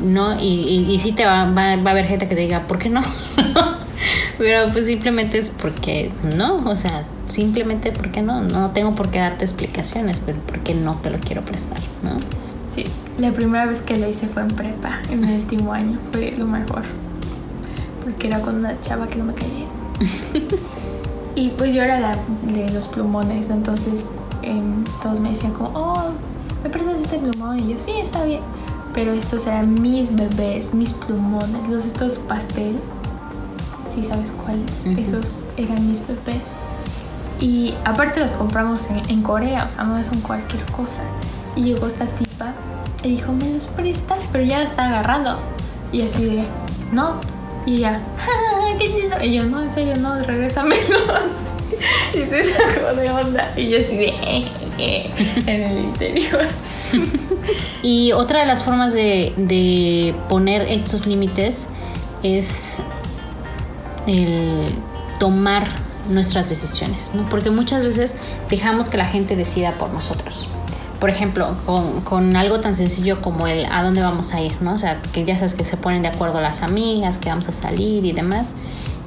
no, y, y, sí te va, va, a haber gente que te diga, ¿por qué no? Pero pues simplemente es porque no, o sea, simplemente porque no, no tengo por qué darte explicaciones, pero porque no te lo quiero prestar, ¿no? Sí, la primera vez que lo hice fue en prepa, en el último año, fue lo mejor. Porque era con una chava que no me caía. y pues yo era la de los plumones, entonces em, todos me decían como, oh, ¿me prestas este plumón? Y yo, sí, está bien. Pero estos eran mis bebés, mis plumones, los estos pastel. Sí, sabes cuáles. Esos eran mis bebés. Y aparte los compramos en, en Corea, o sea, no son cualquier cosa. Y llegó esta tipa y dijo, ¿me los prestas? Pero ya la está agarrando. Y así de, no. Y ella, ¿qué eso? Y yo, no, en serio, no, regrésamelos. y se sacó de onda. Y yo así de, en el interior. y otra de las formas de, de poner estos límites es el tomar nuestras decisiones, ¿no? porque muchas veces dejamos que la gente decida por nosotros por ejemplo, con, algo tan sencillo como el a dónde vamos a ir, ¿no? O sea, que ya sabes que se ponen de acuerdo las amigas, que vamos a salir y demás.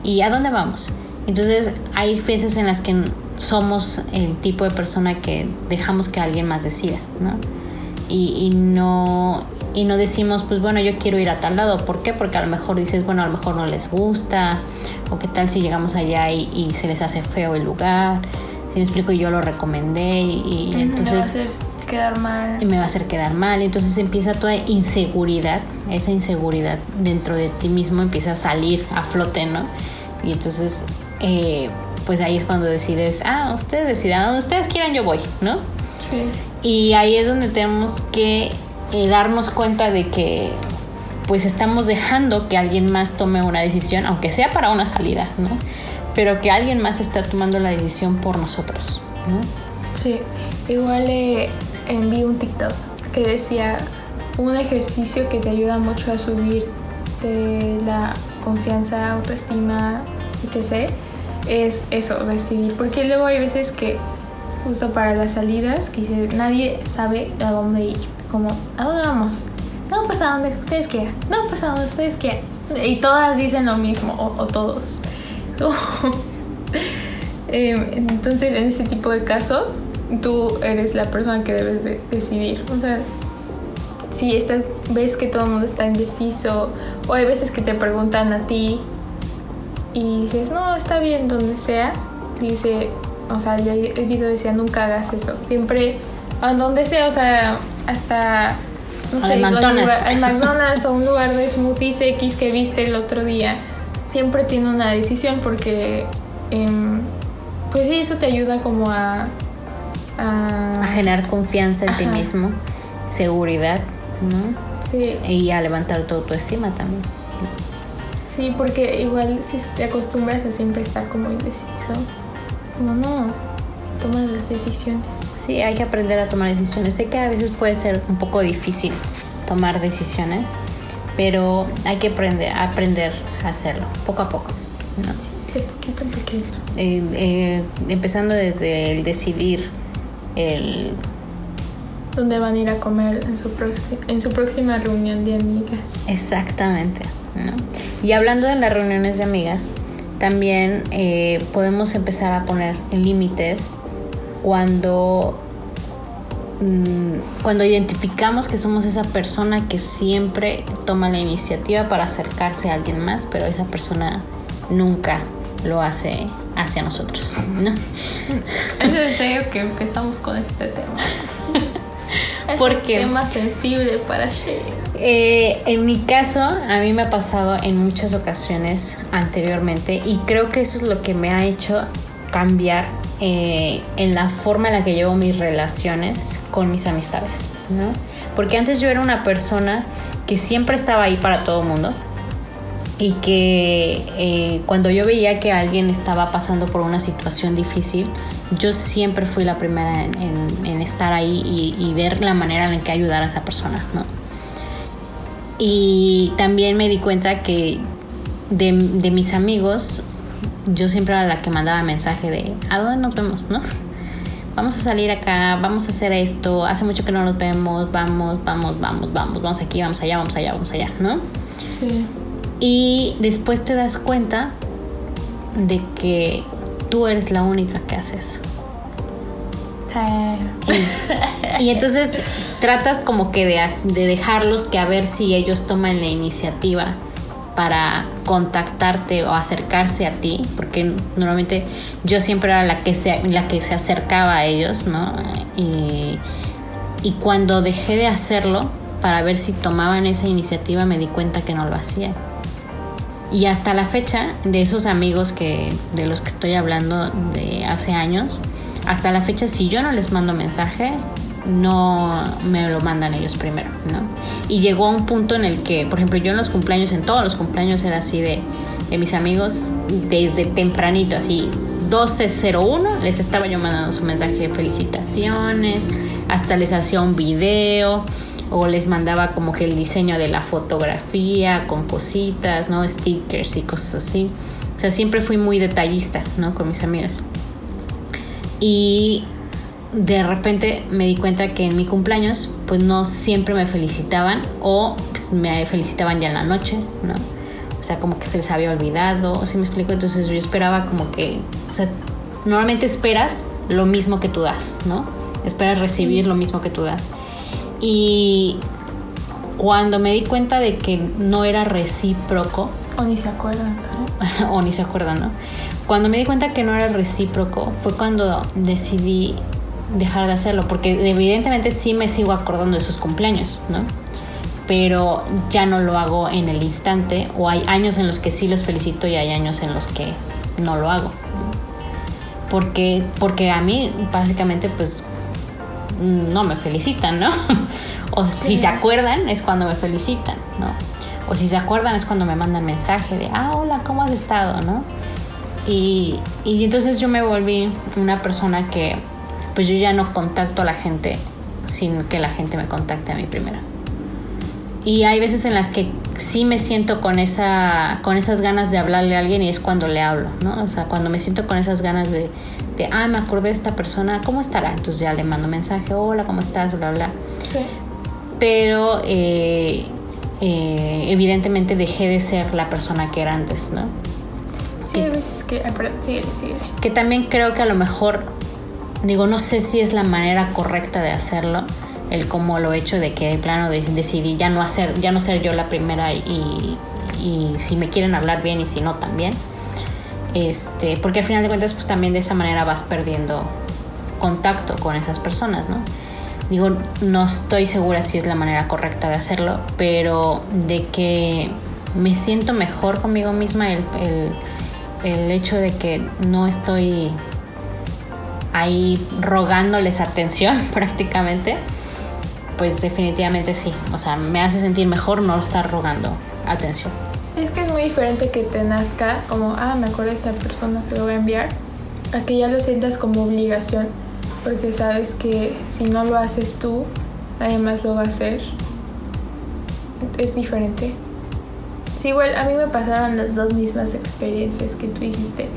¿Y a dónde vamos? Entonces, hay veces en las que somos el tipo de persona que dejamos que alguien más decida, ¿no? Y, no y no decimos, pues bueno, yo quiero ir a tal lado. ¿Por qué? Porque a lo mejor dices, bueno, a lo mejor no les gusta, o qué tal si llegamos allá y, se les hace feo el lugar. Si me explico, yo lo recomendé y, entonces quedar mal. Y me va a hacer quedar mal. Entonces empieza toda inseguridad, esa inseguridad dentro de ti mismo empieza a salir a flote, ¿no? Y entonces, eh, pues ahí es cuando decides, ah, ustedes decidan, donde ustedes quieran yo voy, ¿no? Sí. Y ahí es donde tenemos que eh, darnos cuenta de que pues estamos dejando que alguien más tome una decisión, aunque sea para una salida, ¿no? Pero que alguien más está tomando la decisión por nosotros, ¿no? Sí, igual eh, vi un TikTok que decía un ejercicio que te ayuda mucho a subir de la confianza, autoestima, etc. Es eso, decidir. Porque luego hay veces que, justo para las salidas, nadie sabe a dónde ir. Como, ¿a dónde vamos? No, pues a donde ustedes quieran. No, pues a donde ustedes quieran. Y todas dicen lo mismo, o, todos. Em, entonces, en ese tipo de casos, tú eres la persona que debes de decidir. O sea, si esta, ves que todo el mundo está indeciso, o hay veces que te preguntan a ti y dices, no, está bien donde sea, dice, o sea, ya el video decía, nunca hagas eso. Siempre, a donde sea, o sea, hasta, no sé, McDonald's. el McDonald's o un lugar de smoothies X que viste el otro día, siempre tiene una decisión porque, em, pues sí, eso te ayuda como a a, generar confianza en ti mismo, seguridad, ¿no? Sí. Y a levantar tu autoestima también. Sí, porque igual si te acostumbras a siempre estar como indeciso, como no, tomas las decisiones. Sí, hay que aprender a tomar decisiones. Sé que a veces puede ser un poco difícil tomar decisiones, pero hay que aprender, aprender a hacerlo poco a poco. ¿no? de poquito en poquito. Eh, eh, empezando desde el decidir el dónde van a ir a comer en su, próxima, en su próxima reunión de amigas. Exactamente. ¿no? Y hablando de las reuniones de amigas, también eh, podemos empezar a poner límites cuando mm, cuando identificamos que somos esa persona que siempre toma la iniciativa para acercarse a alguien más, pero esa persona nunca lo hace hacia nosotros, ¿no? Es en serio que empezamos con este tema. Es Porque- un tema sensible para Shay. Eh, en mi caso, a mí me ha pasado en muchas ocasiones anteriormente y creo que eso es lo que me ha hecho cambiar eh, en la forma en la que llevo mis relaciones con mis amistades, ¿no? Porque antes yo era una persona que siempre estaba ahí para todo el mundo y que eh, cuando yo veía que alguien estaba pasando por una situación difícil, yo siempre fui la primera en, en- en estar ahí y, y ver la manera en que ayudar a esa persona, ¿no? Y también me di cuenta que de, de mis amigos, yo siempre era la que mandaba mensaje de ¿a dónde nos vemos? ¿No? Vamos a salir acá, vamos a hacer esto, hace mucho que no nos vemos, vamos, vamos, vamos, vamos, vamos aquí, vamos allá, vamos allá, vamos allá, ¿no? Sí. Y después te das cuenta de que tú eres la única que hace eso. Y entonces tratas como que de, de dejarlos que a ver si ellos toman la iniciativa para contactarte o acercarse a ti, porque normalmente yo siempre era la que se, la que se acercaba a ellos, ¿no? Y, y cuando dejé de hacerlo para ver si tomaban esa iniciativa me di cuenta que no lo hacían. Y hasta la fecha, de esos amigos que, de los que estoy hablando de hace años, hasta la fecha, si yo no les mando mensaje, no me lo mandan ellos primero, ¿no? Y llegó a un punto en el que, por ejemplo, yo en los cumpleaños, en todos los cumpleaños era así de, de mis amigos, desde tempranito, así 12.01, les estaba yo mandando su mensaje de felicitaciones, hasta les hacía un video o les mandaba como que el diseño de la fotografía con cositas, ¿no? Stickers y cosas así. O sea, siempre fui muy detallista, ¿no? Con mis amigas. Y de repente me di cuenta que en mi cumpleaños, pues no siempre me felicitaban o pues, me felicitaban ya en la noche, ¿no? O sea, como que se les había olvidado, ¿sí me explico? Entonces yo esperaba como que, o sea, normalmente esperas lo mismo que tú das, ¿no? Esperas recibir lo mismo que tú das. Y cuando me di cuenta de que no era recíproco, O ni se acuerdan. ¿no? o ni se acuerdan, ¿no? Cuando me di cuenta que no era recíproco fue cuando decidí dejar de hacerlo, porque evidentemente sí me sigo acordando de sus cumpleaños, ¿no? Pero ya no lo hago en el instante, o hay años en los que sí los felicito y hay años en los que no lo hago. ¿no? Porque, porque a mí básicamente pues no me felicitan, ¿no? O si se acuerdan es cuando me felicitan, ¿no? O si se acuerdan es cuando me mandan mensaje de, ah, hola, ¿cómo has estado, no? Y, y entonces yo me volví una persona que, pues yo ya no contacto a la gente sin que la gente me contacte a mí primero. Y hay veces en las que sí me siento con, esa, con esas ganas de hablarle a alguien y es cuando le hablo, ¿no? O sea, cuando me siento con esas ganas de, ah, me acordé de esta persona, ¿cómo estará? Entonces ya le mando mensaje, hola, ¿cómo estás? Bla, bla. Sí. Pero eh, eh, evidentemente dejé de ser la persona que era antes, ¿no? Sí, hay veces que. Perdón, sigue, sigue. Que también creo que a lo mejor, digo, no sé si es la manera correcta de hacerlo, el cómo lo he hecho, de que de plano de- decidí ya no hacer, ya no ser yo la primera y, y si me quieren hablar bien y si no también. Este, porque al final de cuentas, pues también de esa manera vas perdiendo contacto con esas personas, ¿no? Digo, no estoy segura si es la manera correcta de hacerlo, pero de que me siento mejor conmigo misma el, el- el hecho de que no estoy ahí rogándoles atención prácticamente, pues definitivamente sí. O sea, me hace sentir mejor no estar rogando atención. Es que es muy diferente que te nazca como, ah, me acuerdo de esta persona, te lo voy a enviar, a que ya lo sientas como obligación, porque sabes que si no lo haces tú, nadie más lo va a hacer. Es diferente. Sí, igual a mí me pasaron las dos mismas experiencias que tú dijiste.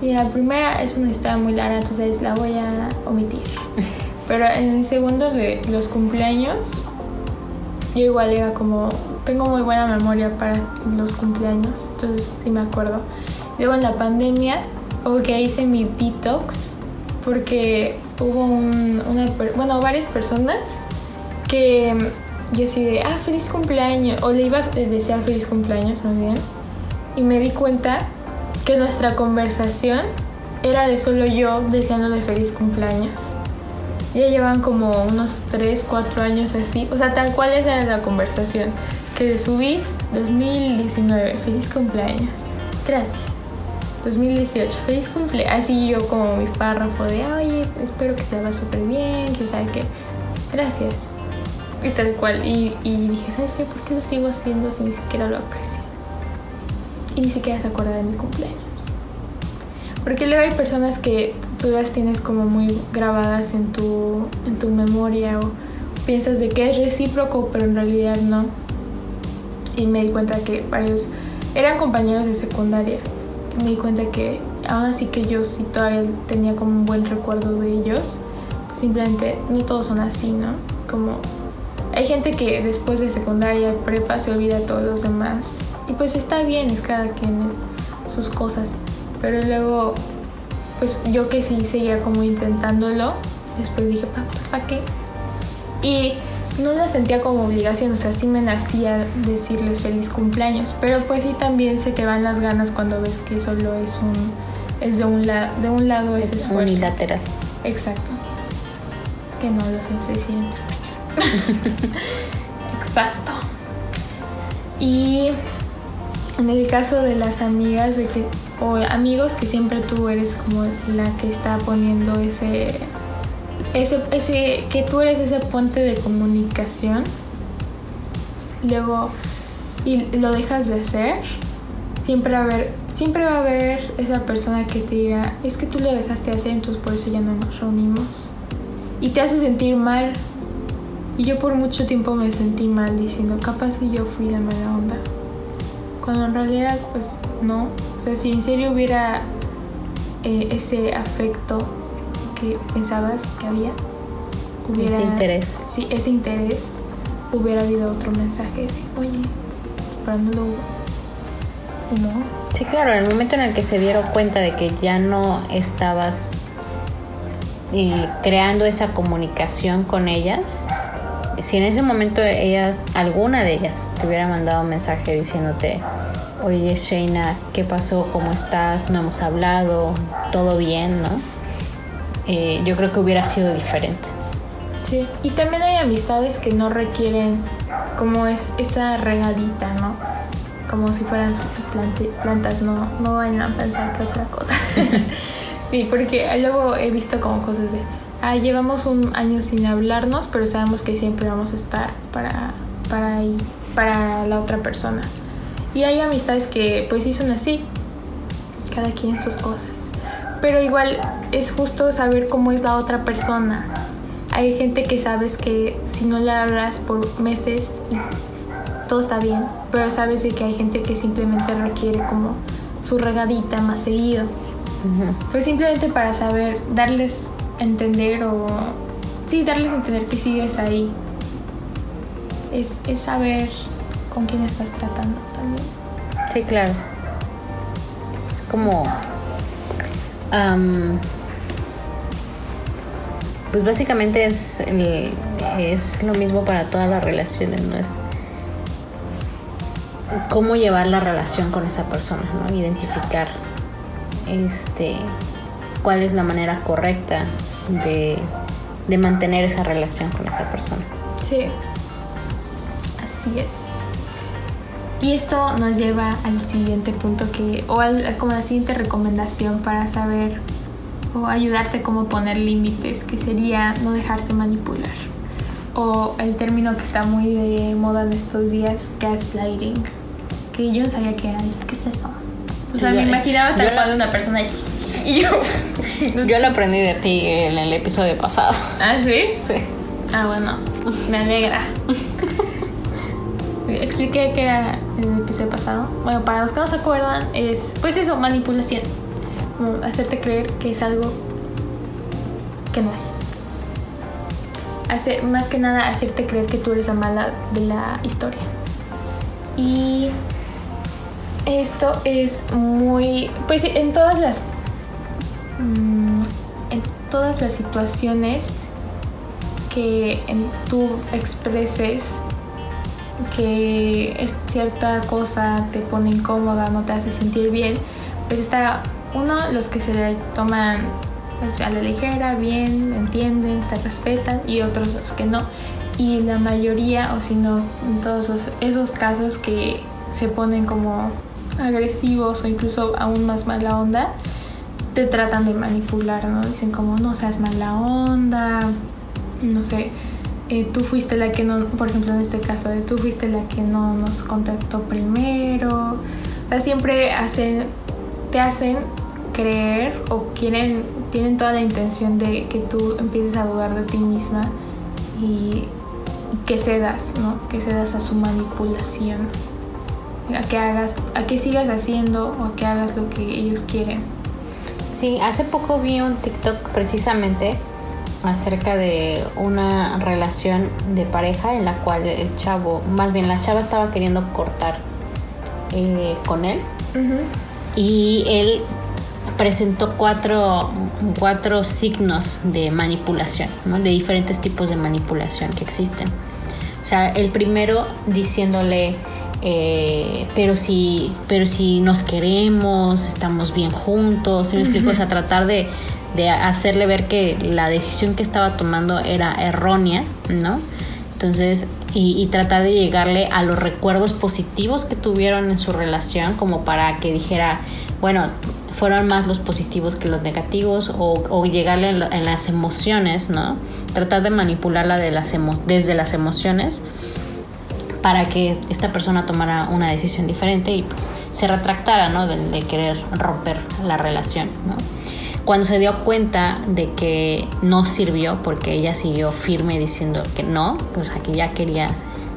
Y la primera es una historia muy larga, entonces la voy a omitir. Pero en el segundo de los cumpleaños, yo igual era como, tengo muy buena memoria para los cumpleaños, entonces sí me acuerdo. Luego en la pandemia, como que hice mi detox, porque hubo un, una, bueno, varias personas que yo así de, ah, feliz cumpleaños, o le iba a desear feliz cumpleaños más bien, y me di cuenta que nuestra conversación era de solo yo deseándole feliz cumpleaños. Ya llevan como unos 3, 4 años así, o sea, tal cual esa era la conversación que subí 2019, feliz cumpleaños, gracias. 2018, feliz cumpleaños, así yo como mi párrafo de, oye, espero que te vaya súper bien, que sabes que, gracias y tal cual. Y, dije, ¿sabes qué? ¿Por qué lo sigo haciendo si ni siquiera lo aprecio? Y ni siquiera se acuerda de mi cumpleaños. Porque luego hay personas que tú las tienes como muy grabadas en tu, en tu memoria o piensas de que es recíproco, pero en realidad no. Y me di cuenta que varios eran compañeros de secundaria. Me di cuenta que aún así que yo sí todavía tenía como un buen recuerdo de ellos, simplemente no todos son así, ¿no? Como hay gente que después de secundaria, prepa, se olvida de todos los demás. Y pues está bien, es cada quien sus cosas. Pero luego, pues yo que sí seguía como intentándolo, después dije, ¿para qué? Y no lo sentía como obligación, o sea, sí me nacía decirles feliz cumpleaños, pero pues sí también se te van las ganas cuando ves que solo es un es de un, de un lado es, es unilateral. Exacto. Que no lo sé decir en español. Exacto. Y en el caso de las amigas o amigos que siempre tú eres como la que está poniendo ese ese ese que tú eres ese puente de comunicación luego y lo dejas de hacer siempre va a haber siempre va a haber esa persona que te diga es que tú lo dejaste de hacer entonces por eso ya no nos reunimos y te hace sentir mal y yo por mucho tiempo me sentí mal diciendo, capaz que yo fui la mala onda. Cuando en realidad, pues no. O sea, si en serio hubiera eh, ese afecto que pensabas que había, hubiera. Ese interés. Sí, ese interés, hubiera habido otro mensaje de, oye, pero no lo hubo. No. Sí, claro, en el momento en el que se dieron cuenta de que ya no estabas eh, creando esa comunicación con ellas, si en ese momento ella, alguna de ellas te hubiera mandado un mensaje diciéndote, oye Shayna, ¿qué pasó? ¿Cómo estás? No hemos hablado, todo bien, ¿no? Eh, yo creo que hubiera sido diferente. Sí, y también hay amistades que no requieren como es esa regadita, ¿no? Como si fueran plantas, no, no vayan a pensar que otra cosa. sí, porque luego he visto como cosas de ah, llevamos un año sin hablarnos, pero sabemos que siempre vamos a estar para, para, para la otra persona. Y hay amistades que pues sí son así, cada quien sus cosas. Pero igual es justo saber cómo es la otra persona. Hay gente que sabes que si no le hablas por meses todo está bien, pero sabes de que hay gente que simplemente requiere como su regadita más seguido. Pues simplemente para saber, darles entender o... Sí, darles a entender que sigues ahí. Es, es saber con quién estás tratando también. Sí, claro. Es como... pues básicamente es, es lo mismo para todas las relaciones, ¿no? Es cómo llevar la relación con esa persona, ¿no? Identificar este cuál es la manera correcta de, mantener esa relación con esa persona. Sí, así es. Y esto nos lleva al siguiente punto que, o al, como la siguiente recomendación para saber o ayudarte cómo poner límites, que sería no dejarse manipular. O el término que está muy de moda en estos días, gaslighting, que yo no sabía qué era, ¿qué es eso? O sea, me imaginaba tal cual una persona y yo. yo lo aprendí de ti en el episodio pasado. ¿Ah, sí? Sí. Ah, bueno. Me alegra. Expliqué que era el episodio pasado. Bueno, para los que no se acuerdan, es pues eso, manipulación. hacerte creer que es algo que no es. hacer, más que nada hacerte creer que tú eres la mala de la historia. Y esto es muy, pues en todas las, todas las situaciones que tú expreses que es cierta cosa te pone incómoda, no te hace sentir bien, pues está uno, los que se toman pues, a la ligera, bien, entienden, te respetan, y otros los que no. Y la mayoría, o si no, en todos esos casos que se ponen como agresivos o incluso aún más mala onda, te tratan de manipular, ¿no? Dicen como no seas mala onda, no sé, eh, tú fuiste la que no, por ejemplo en este caso, de tú fuiste la que no nos contactó primero. O sea, siempre hacen, te hacen creer o quieren, tienen toda la intención de que tú empieces a dudar de ti misma y, que cedas, ¿no? Que cedas a su manipulación. A que hagas, a que sigas haciendo o a que hagas lo que ellos quieren. Sí, hace poco vi un TikTok precisamente acerca de una relación de pareja en la cual el chavo, más bien la chava estaba queriendo cortar eh, con él. Y él presentó cuatro, cuatro signos de manipulación, de diferentes tipos de manipulación que existen. O sea, el primero diciéndole, eh, pero si, pero si nos queremos, estamos bien juntos, ¿sí me explico? O sea, tratar de, de, hacerle ver que la decisión que estaba tomando era errónea, ¿no? Entonces, y, y, tratar de llegarle a los recuerdos positivos que tuvieron en su relación, como para que dijera, bueno, fueron más los positivos que los negativos o, llegarle en, las emociones, ¿no? Tratar de manipularla de las desde las emociones para que esta persona tomara una decisión diferente y pues se retractara, ¿no? De, querer romper la relación, ¿no? Cuando se dio cuenta de que no sirvió porque ella siguió firme diciendo que no, pues aquí ya quería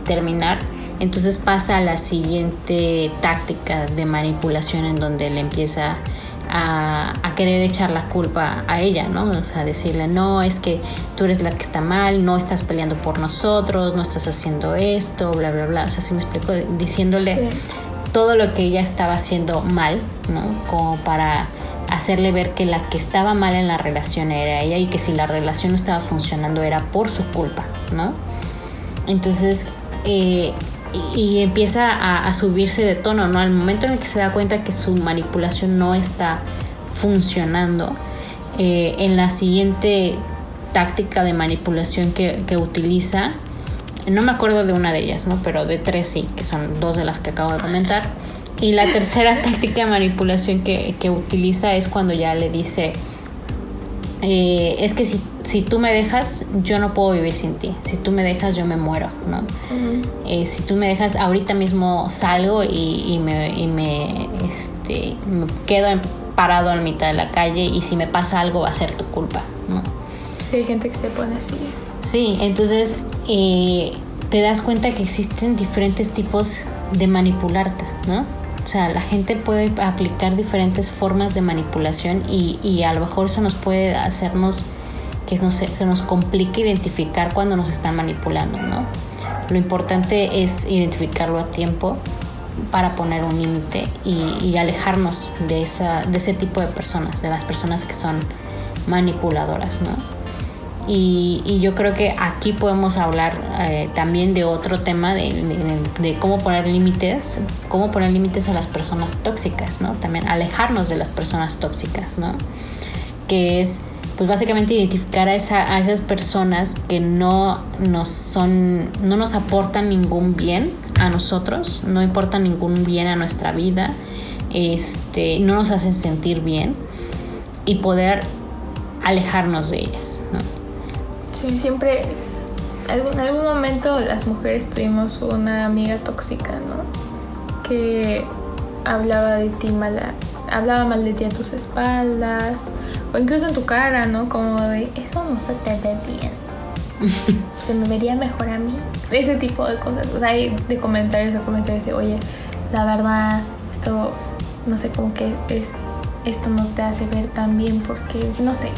terminar, entonces pasa a la siguiente táctica de manipulación en donde le empieza a, querer echar la culpa a ella, ¿no? O sea, decirle, no, es que tú eres la que está mal, no estás peleando por nosotros, no estás haciendo esto, bla, bla, bla. O sea, si me explico, diciéndole todo lo que ella estaba haciendo mal, ¿no? Como para hacerle ver que la que estaba mal en la relación era ella y que si la relación no estaba funcionando era por su culpa, ¿no? Entonces, eh, y, empieza a, subirse de tono, ¿no? Al momento en el que se da cuenta que su manipulación no está funcionando, eh, en la siguiente táctica de manipulación que, utiliza, no me acuerdo de una de ellas, ¿no? Pero de tres sí, que son dos de las que acabo de comentar. Y la tercera táctica de manipulación que, que utiliza es cuando ya le dice, eh, es que si, si, tú me dejas, yo no puedo vivir sin ti. Si tú me dejas, yo me muero, ¿no? Eh, si tú me dejas, ahorita mismo salgo y, me, y me, este, me quedo parado en mitad de la calle y si me pasa algo va a ser tu culpa, ¿no? Sí, hay gente que se pone así. Sí, entonces eh, te das cuenta que existen diferentes tipos de manipularte, ¿no? O sea, la gente puede aplicar diferentes formas de manipulación y, a lo mejor eso nos puede hacernos que no se, nos complique identificar cuando nos están manipulando, ¿no? Lo importante es identificarlo a tiempo para poner un límite y, alejarnos de, esa, de ese tipo de personas, de las personas que son manipuladoras, ¿no? Y, yo creo que aquí podemos hablar eh, también de otro tema de, cómo poner límites, cómo poner límites a las personas tóxicas, ¿no? También alejarnos de las personas tóxicas, ¿no? Que es, pues básicamente identificar a, esa, a esas personas que no nos son, no nos aportan ningún bien a nosotros, no importan ningún bien a nuestra vida, este, no nos hacen sentir bien y poder alejarnos de ellas, ¿no? Sí, siempre, en algún momento las mujeres tuvimos una amiga tóxica, ¿no? Que hablaba de ti mala, hablaba mal de ti a tus espaldas, o incluso en tu cara, ¿no? Como de, eso no se te ve bien. se me vería mejor a mí. Ese tipo de cosas. O sea, hay de comentarios a comentarios de, oye, la verdad, esto, no sé, como que es, esto no te hace ver tan bien porque, no sé.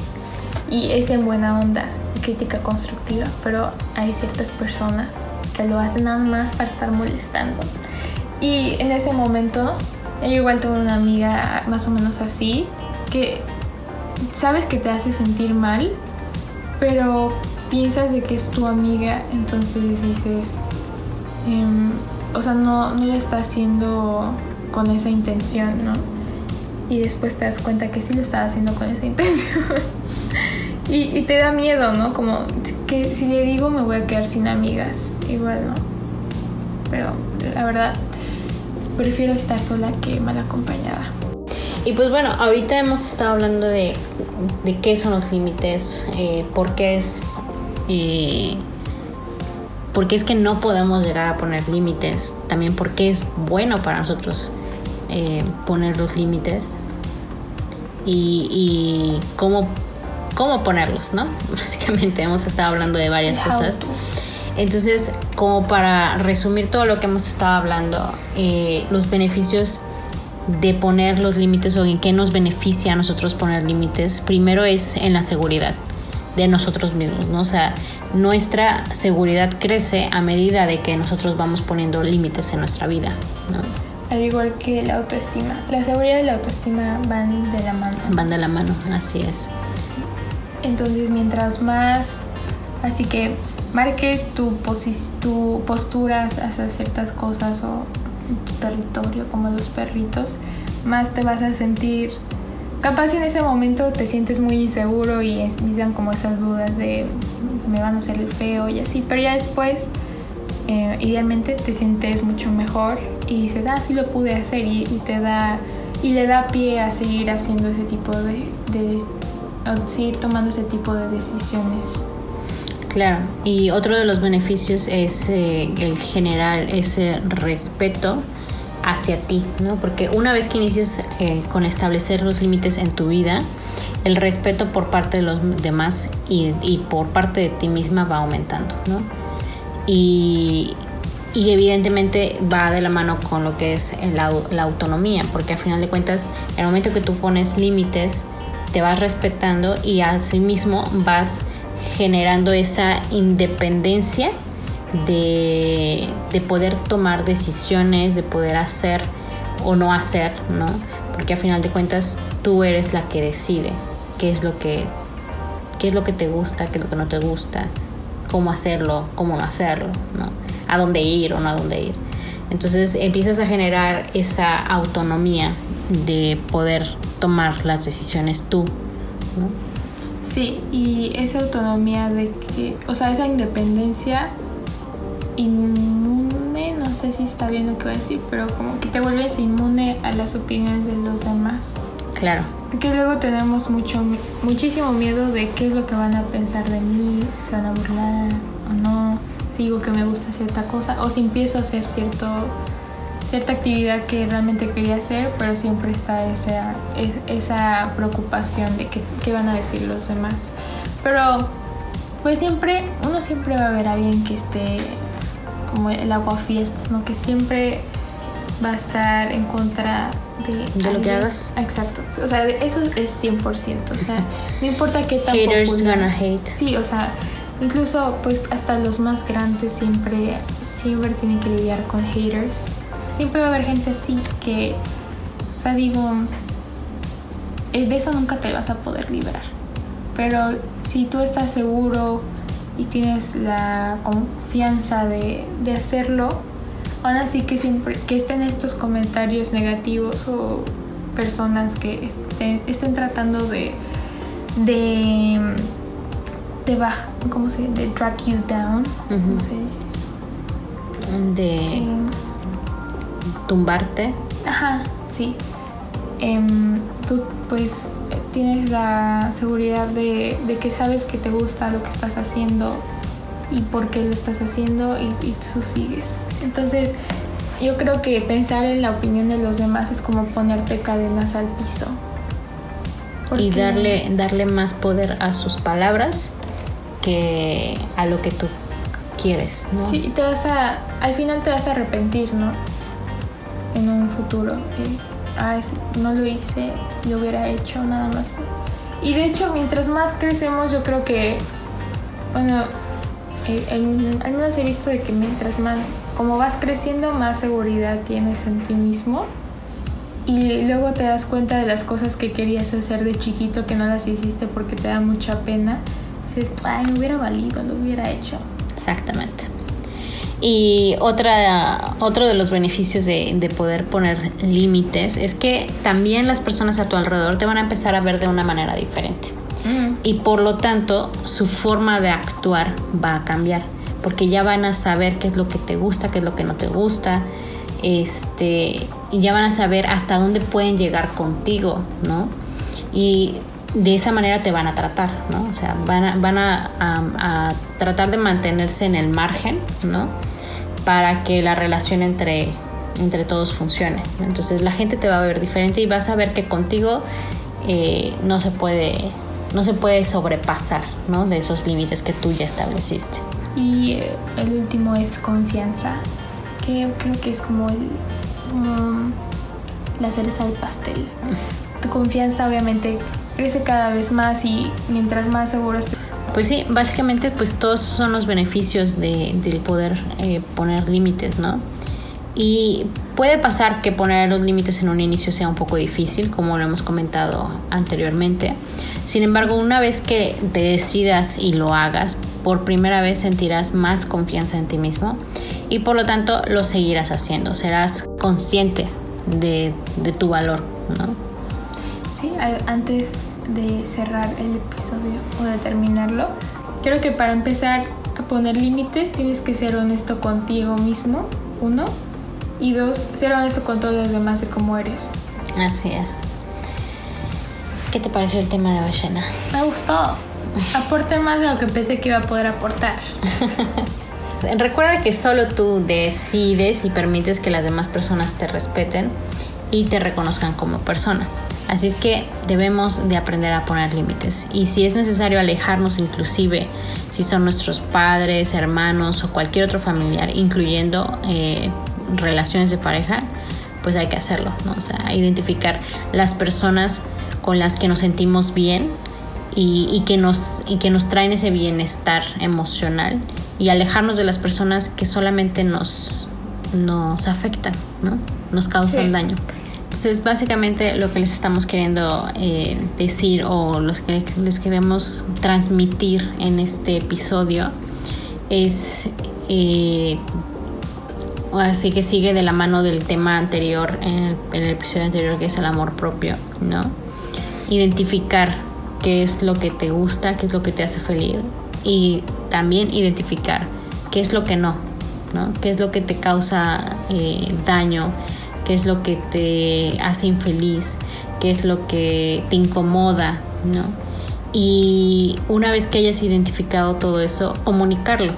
Y es en buena onda crítica constructiva, pero hay ciertas personas que lo hacen nada más para estar molestando. Y en ese momento, yo igual tuve una amiga más o menos así, que sabes que te hace sentir mal, pero piensas de que es tu amiga, entonces dices, em, o sea, no, no lo está haciendo con esa intención, ¿no? Y después te das cuenta que sí lo estaba haciendo con esa intención. Y, te da miedo, ¿no? Como que si le digo me voy a quedar sin amigas, igual, ¿no? Pero la verdad, prefiero estar sola que mal acompañada. Y pues bueno, ahorita hemos estado hablando de, de qué son los límites, eh, por qué es... Eh, porque es que no podemos llegar a poner límites, también porque es bueno para nosotros eh, poner los límites y cómo, cómo, ponerlos, ¿no? Básicamente hemos estado hablando de varias cosas. Entonces, como para resumir todo lo que hemos estado hablando, eh, los beneficios de poner los límites o en qué nos beneficia a nosotros poner límites, primero es en la seguridad de nosotros mismos, ¿no? O sea, nuestra seguridad crece a medida de que nosotros vamos poniendo límites en nuestra vida, ¿no? Al igual que la autoestima. La seguridad y la autoestima van de la mano. Van de la mano, así es. Entonces, mientras más, así que marques tu, tu postura hacia ciertas cosas o tu territorio, como los perritos, más te vas a sentir capaz en ese momento te sientes muy inseguro y empiezan como esas dudas de me van a hacer el feo y así, pero ya después eh, idealmente te sientes mucho mejor y dices, ah, sí lo pude hacer y, te da y le da pie a seguir haciendo ese tipo de, de seguir tomando ese tipo de decisiones. Claro, y otro de los beneficios es eh, el generar ese respeto hacia ti, ¿no? Porque una vez que inicies eh, con establecer los límites en tu vida, el respeto por parte de los demás y, por parte de ti misma va aumentando, ¿no? Y, evidentemente va de la mano con lo que es la, la, autonomía, porque al final de cuentas, el momento que tú pones límites, te vas respetando y asimismo vas generando esa independencia de, poder tomar decisiones, de poder hacer o no hacer, ¿no? Porque a final de cuentas tú eres la que decide qué es lo que, qué es lo que te gusta, qué es lo que no te gusta, cómo hacerlo, cómo no hacerlo, ¿no? A dónde ir o no a dónde ir. Entonces empiezas a generar esa autonomía de poder tomar las decisiones tú, ¿no? Sí, y esa autonomía de que, o sea, esa independencia inmune, no sé si está bien lo que voy a decir, pero como que te vuelves inmune a las opiniones de los demás. Claro. Porque luego tenemos mucho, muchísimo miedo de qué es lo que van a pensar de mí, se van a burlar o no, si digo que me gusta cierta cosa o si empiezo a hacer cierto, cierta actividad que realmente quería hacer, pero siempre está esa, esa preocupación de qué, qué van a decir los demás. Pero pues siempre, uno siempre va a ver a alguien que esté como el agua fiestas, ¿no? Que siempre va a estar en contra de, de lo que hagas. Exacto. O sea, eso es 100%. O sea, no importa qué tan Haters gonna hate. Sí, o sea, incluso pues hasta los más grandes siempre, siempre tienen que lidiar con haters. Siempre va a haber gente así que, o sea, digo, eh, de eso nunca te vas a poder liberar. Pero si tú estás seguro y tienes la confianza de, hacerlo, aún así que siempre que estén estos comentarios negativos o personas que estén, tratando de de de ¿cómo se de drag you down, ¿cómo se dice? De em, tumbarte. Ajá, sí. Em, tú pues tienes la seguridad de, que sabes que te gusta lo que estás haciendo y por qué lo estás haciendo y, tú sigues. Entonces, yo creo que pensar en la opinión de los demás es como ponerte cadenas al piso. Y darle, darle más poder a sus palabras que a lo que tú quieres, ¿no? Sí, te vas a, al final te vas a arrepentir, ¿no? En un futuro. ¿eh? ah, no lo hice, lo hubiera hecho nada más. Y de hecho, mientras más crecemos, yo creo que bueno, eh, al menos he visto de que mientras más, como vas creciendo, más seguridad tienes en ti mismo. Y luego te das cuenta de las cosas que querías hacer de chiquito que no las hiciste porque te da mucha pena. Dices, ay, me hubiera valido, lo hubiera hecho. Exactamente. Y otra, otro de los beneficios de, de poder poner límites es que también las personas a tu alrededor te van a empezar a ver de una manera diferente. Y por lo tanto, su forma de actuar va a cambiar. Porque ya van a saber qué es lo que te gusta, qué es lo que no te gusta. Este, y ya van a saber hasta dónde pueden llegar contigo, ¿no? Y de esa manera te van a tratar, ¿no? O sea, van a, van a, a- a tratar de mantenerse en el margen, ¿no? Para que la relación entre, entre todos funcione. Entonces la gente te va a ver diferente y vas a ver que contigo eh, no se puede no se puede sobrepasar, ¿no? De esos límites que tú ya estableciste. Y eh, el último es confianza, que creo que es como el, mm, la cereza del pastel. Tu confianza obviamente crece cada vez más y mientras más seguro estés Pues sí, básicamente pues todos son los beneficios de, del poder eh, poner límites, ¿no? Y puede pasar que poner los límites en un inicio sea un poco difícil, como lo hemos comentado anteriormente. Sin embargo, una vez que te decidas y lo hagas, por primera vez sentirás más confianza en ti mismo y por lo tanto lo seguirás haciendo. Serás consciente de, de tu valor, ¿no? Antes de cerrar el episodio o de terminarlo, creo que para empezar a poner límites tienes que ser honesto contigo mismo, uno, y dos, ser honesto con todos los demás de cómo eres. Así es. ¿Qué te pareció el tema de Ballena? Me gustó. Aporté más de lo que pensé que iba a poder aportar. Recuerda que solo tú decides y permites que las demás personas te respeten y te reconozcan como persona. Así es que debemos de aprender a poner límites. Y si es necesario alejarnos inclusive si son nuestros padres, hermanos o cualquier otro familiar, incluyendo eh, relaciones de pareja, pues hay que hacerlo, ¿no? O sea, identificar las personas con las que nos sentimos bien y, y que nos, y que nos traen ese bienestar emocional y alejarnos de las personas que solamente nos, nos afectan, ¿no? Nos causan Sí. daño. Entonces, básicamente lo que les estamos queriendo eh, decir o lo que les queremos transmitir en este episodio es eh, así que sigue de la mano del tema anterior en el, en el episodio anterior que es el amor propio, ¿no? Identificar qué es lo que te gusta, qué es lo que te hace feliz y también identificar qué es lo que no, ¿no? Qué es lo que te causa eh, daño, qué es lo que te hace infeliz, qué es lo que te incomoda, ¿no? Y una vez que hayas identificado todo eso, comunicarlo,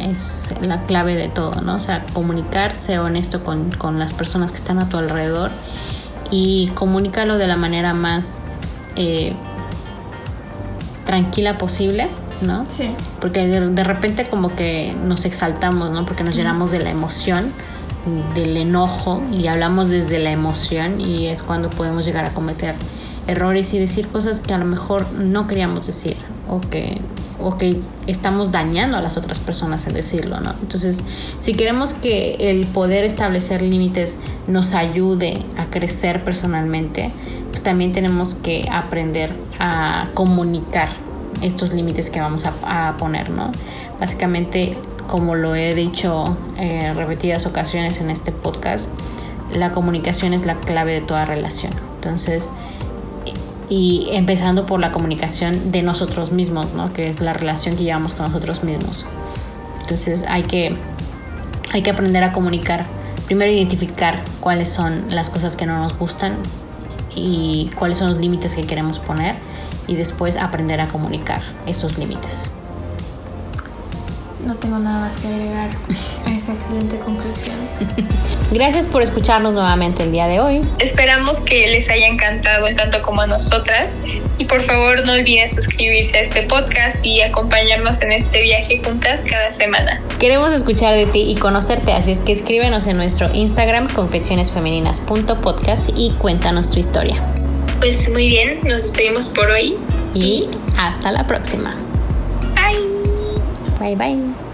es la clave de todo, ¿no? O sea, comunicar, ser honesto con, con las personas que están a tu alrededor y comunícalo de la manera más eh, tranquila posible, ¿no? Sí. Porque de, de repente como que nos exaltamos, ¿no? Porque nos llenamos de la emoción, del enojo y hablamos desde la emoción y es cuando podemos llegar a cometer errores y decir cosas que a lo mejor no queríamos decir o que, o que estamos dañando a las otras personas en decirlo, ¿no? Entonces, si queremos que el poder establecer límites nos ayude a crecer personalmente, pues también tenemos que aprender a comunicar estos límites que vamos a, a poner, ¿no? Básicamente, como lo he dicho eh, repetidas ocasiones en este podcast, la comunicación es la clave de toda relación. Entonces, y empezando por la comunicación de nosotros mismos, ¿no? Que es la relación que llevamos con nosotros mismos. Entonces, hay que, hay que aprender a comunicar. Primero, identificar cuáles son las cosas que no nos gustan y cuáles son los límites que queremos poner y después aprender a comunicar esos límites. No tengo nada más que agregar a esa excelente conclusión. Gracias por escucharnos nuevamente el día de hoy. Esperamos que les haya encantado tanto como a nosotras y por favor no olviden suscribirse a este podcast y acompañarnos en este viaje juntas cada semana. Queremos escuchar de ti y conocerte, así es que escríbenos en nuestro Instagram confesionesfemeninas.podcast y cuéntanos tu historia. Pues muy bien, nos despedimos por hoy. Y hasta la próxima. Bye. Bye.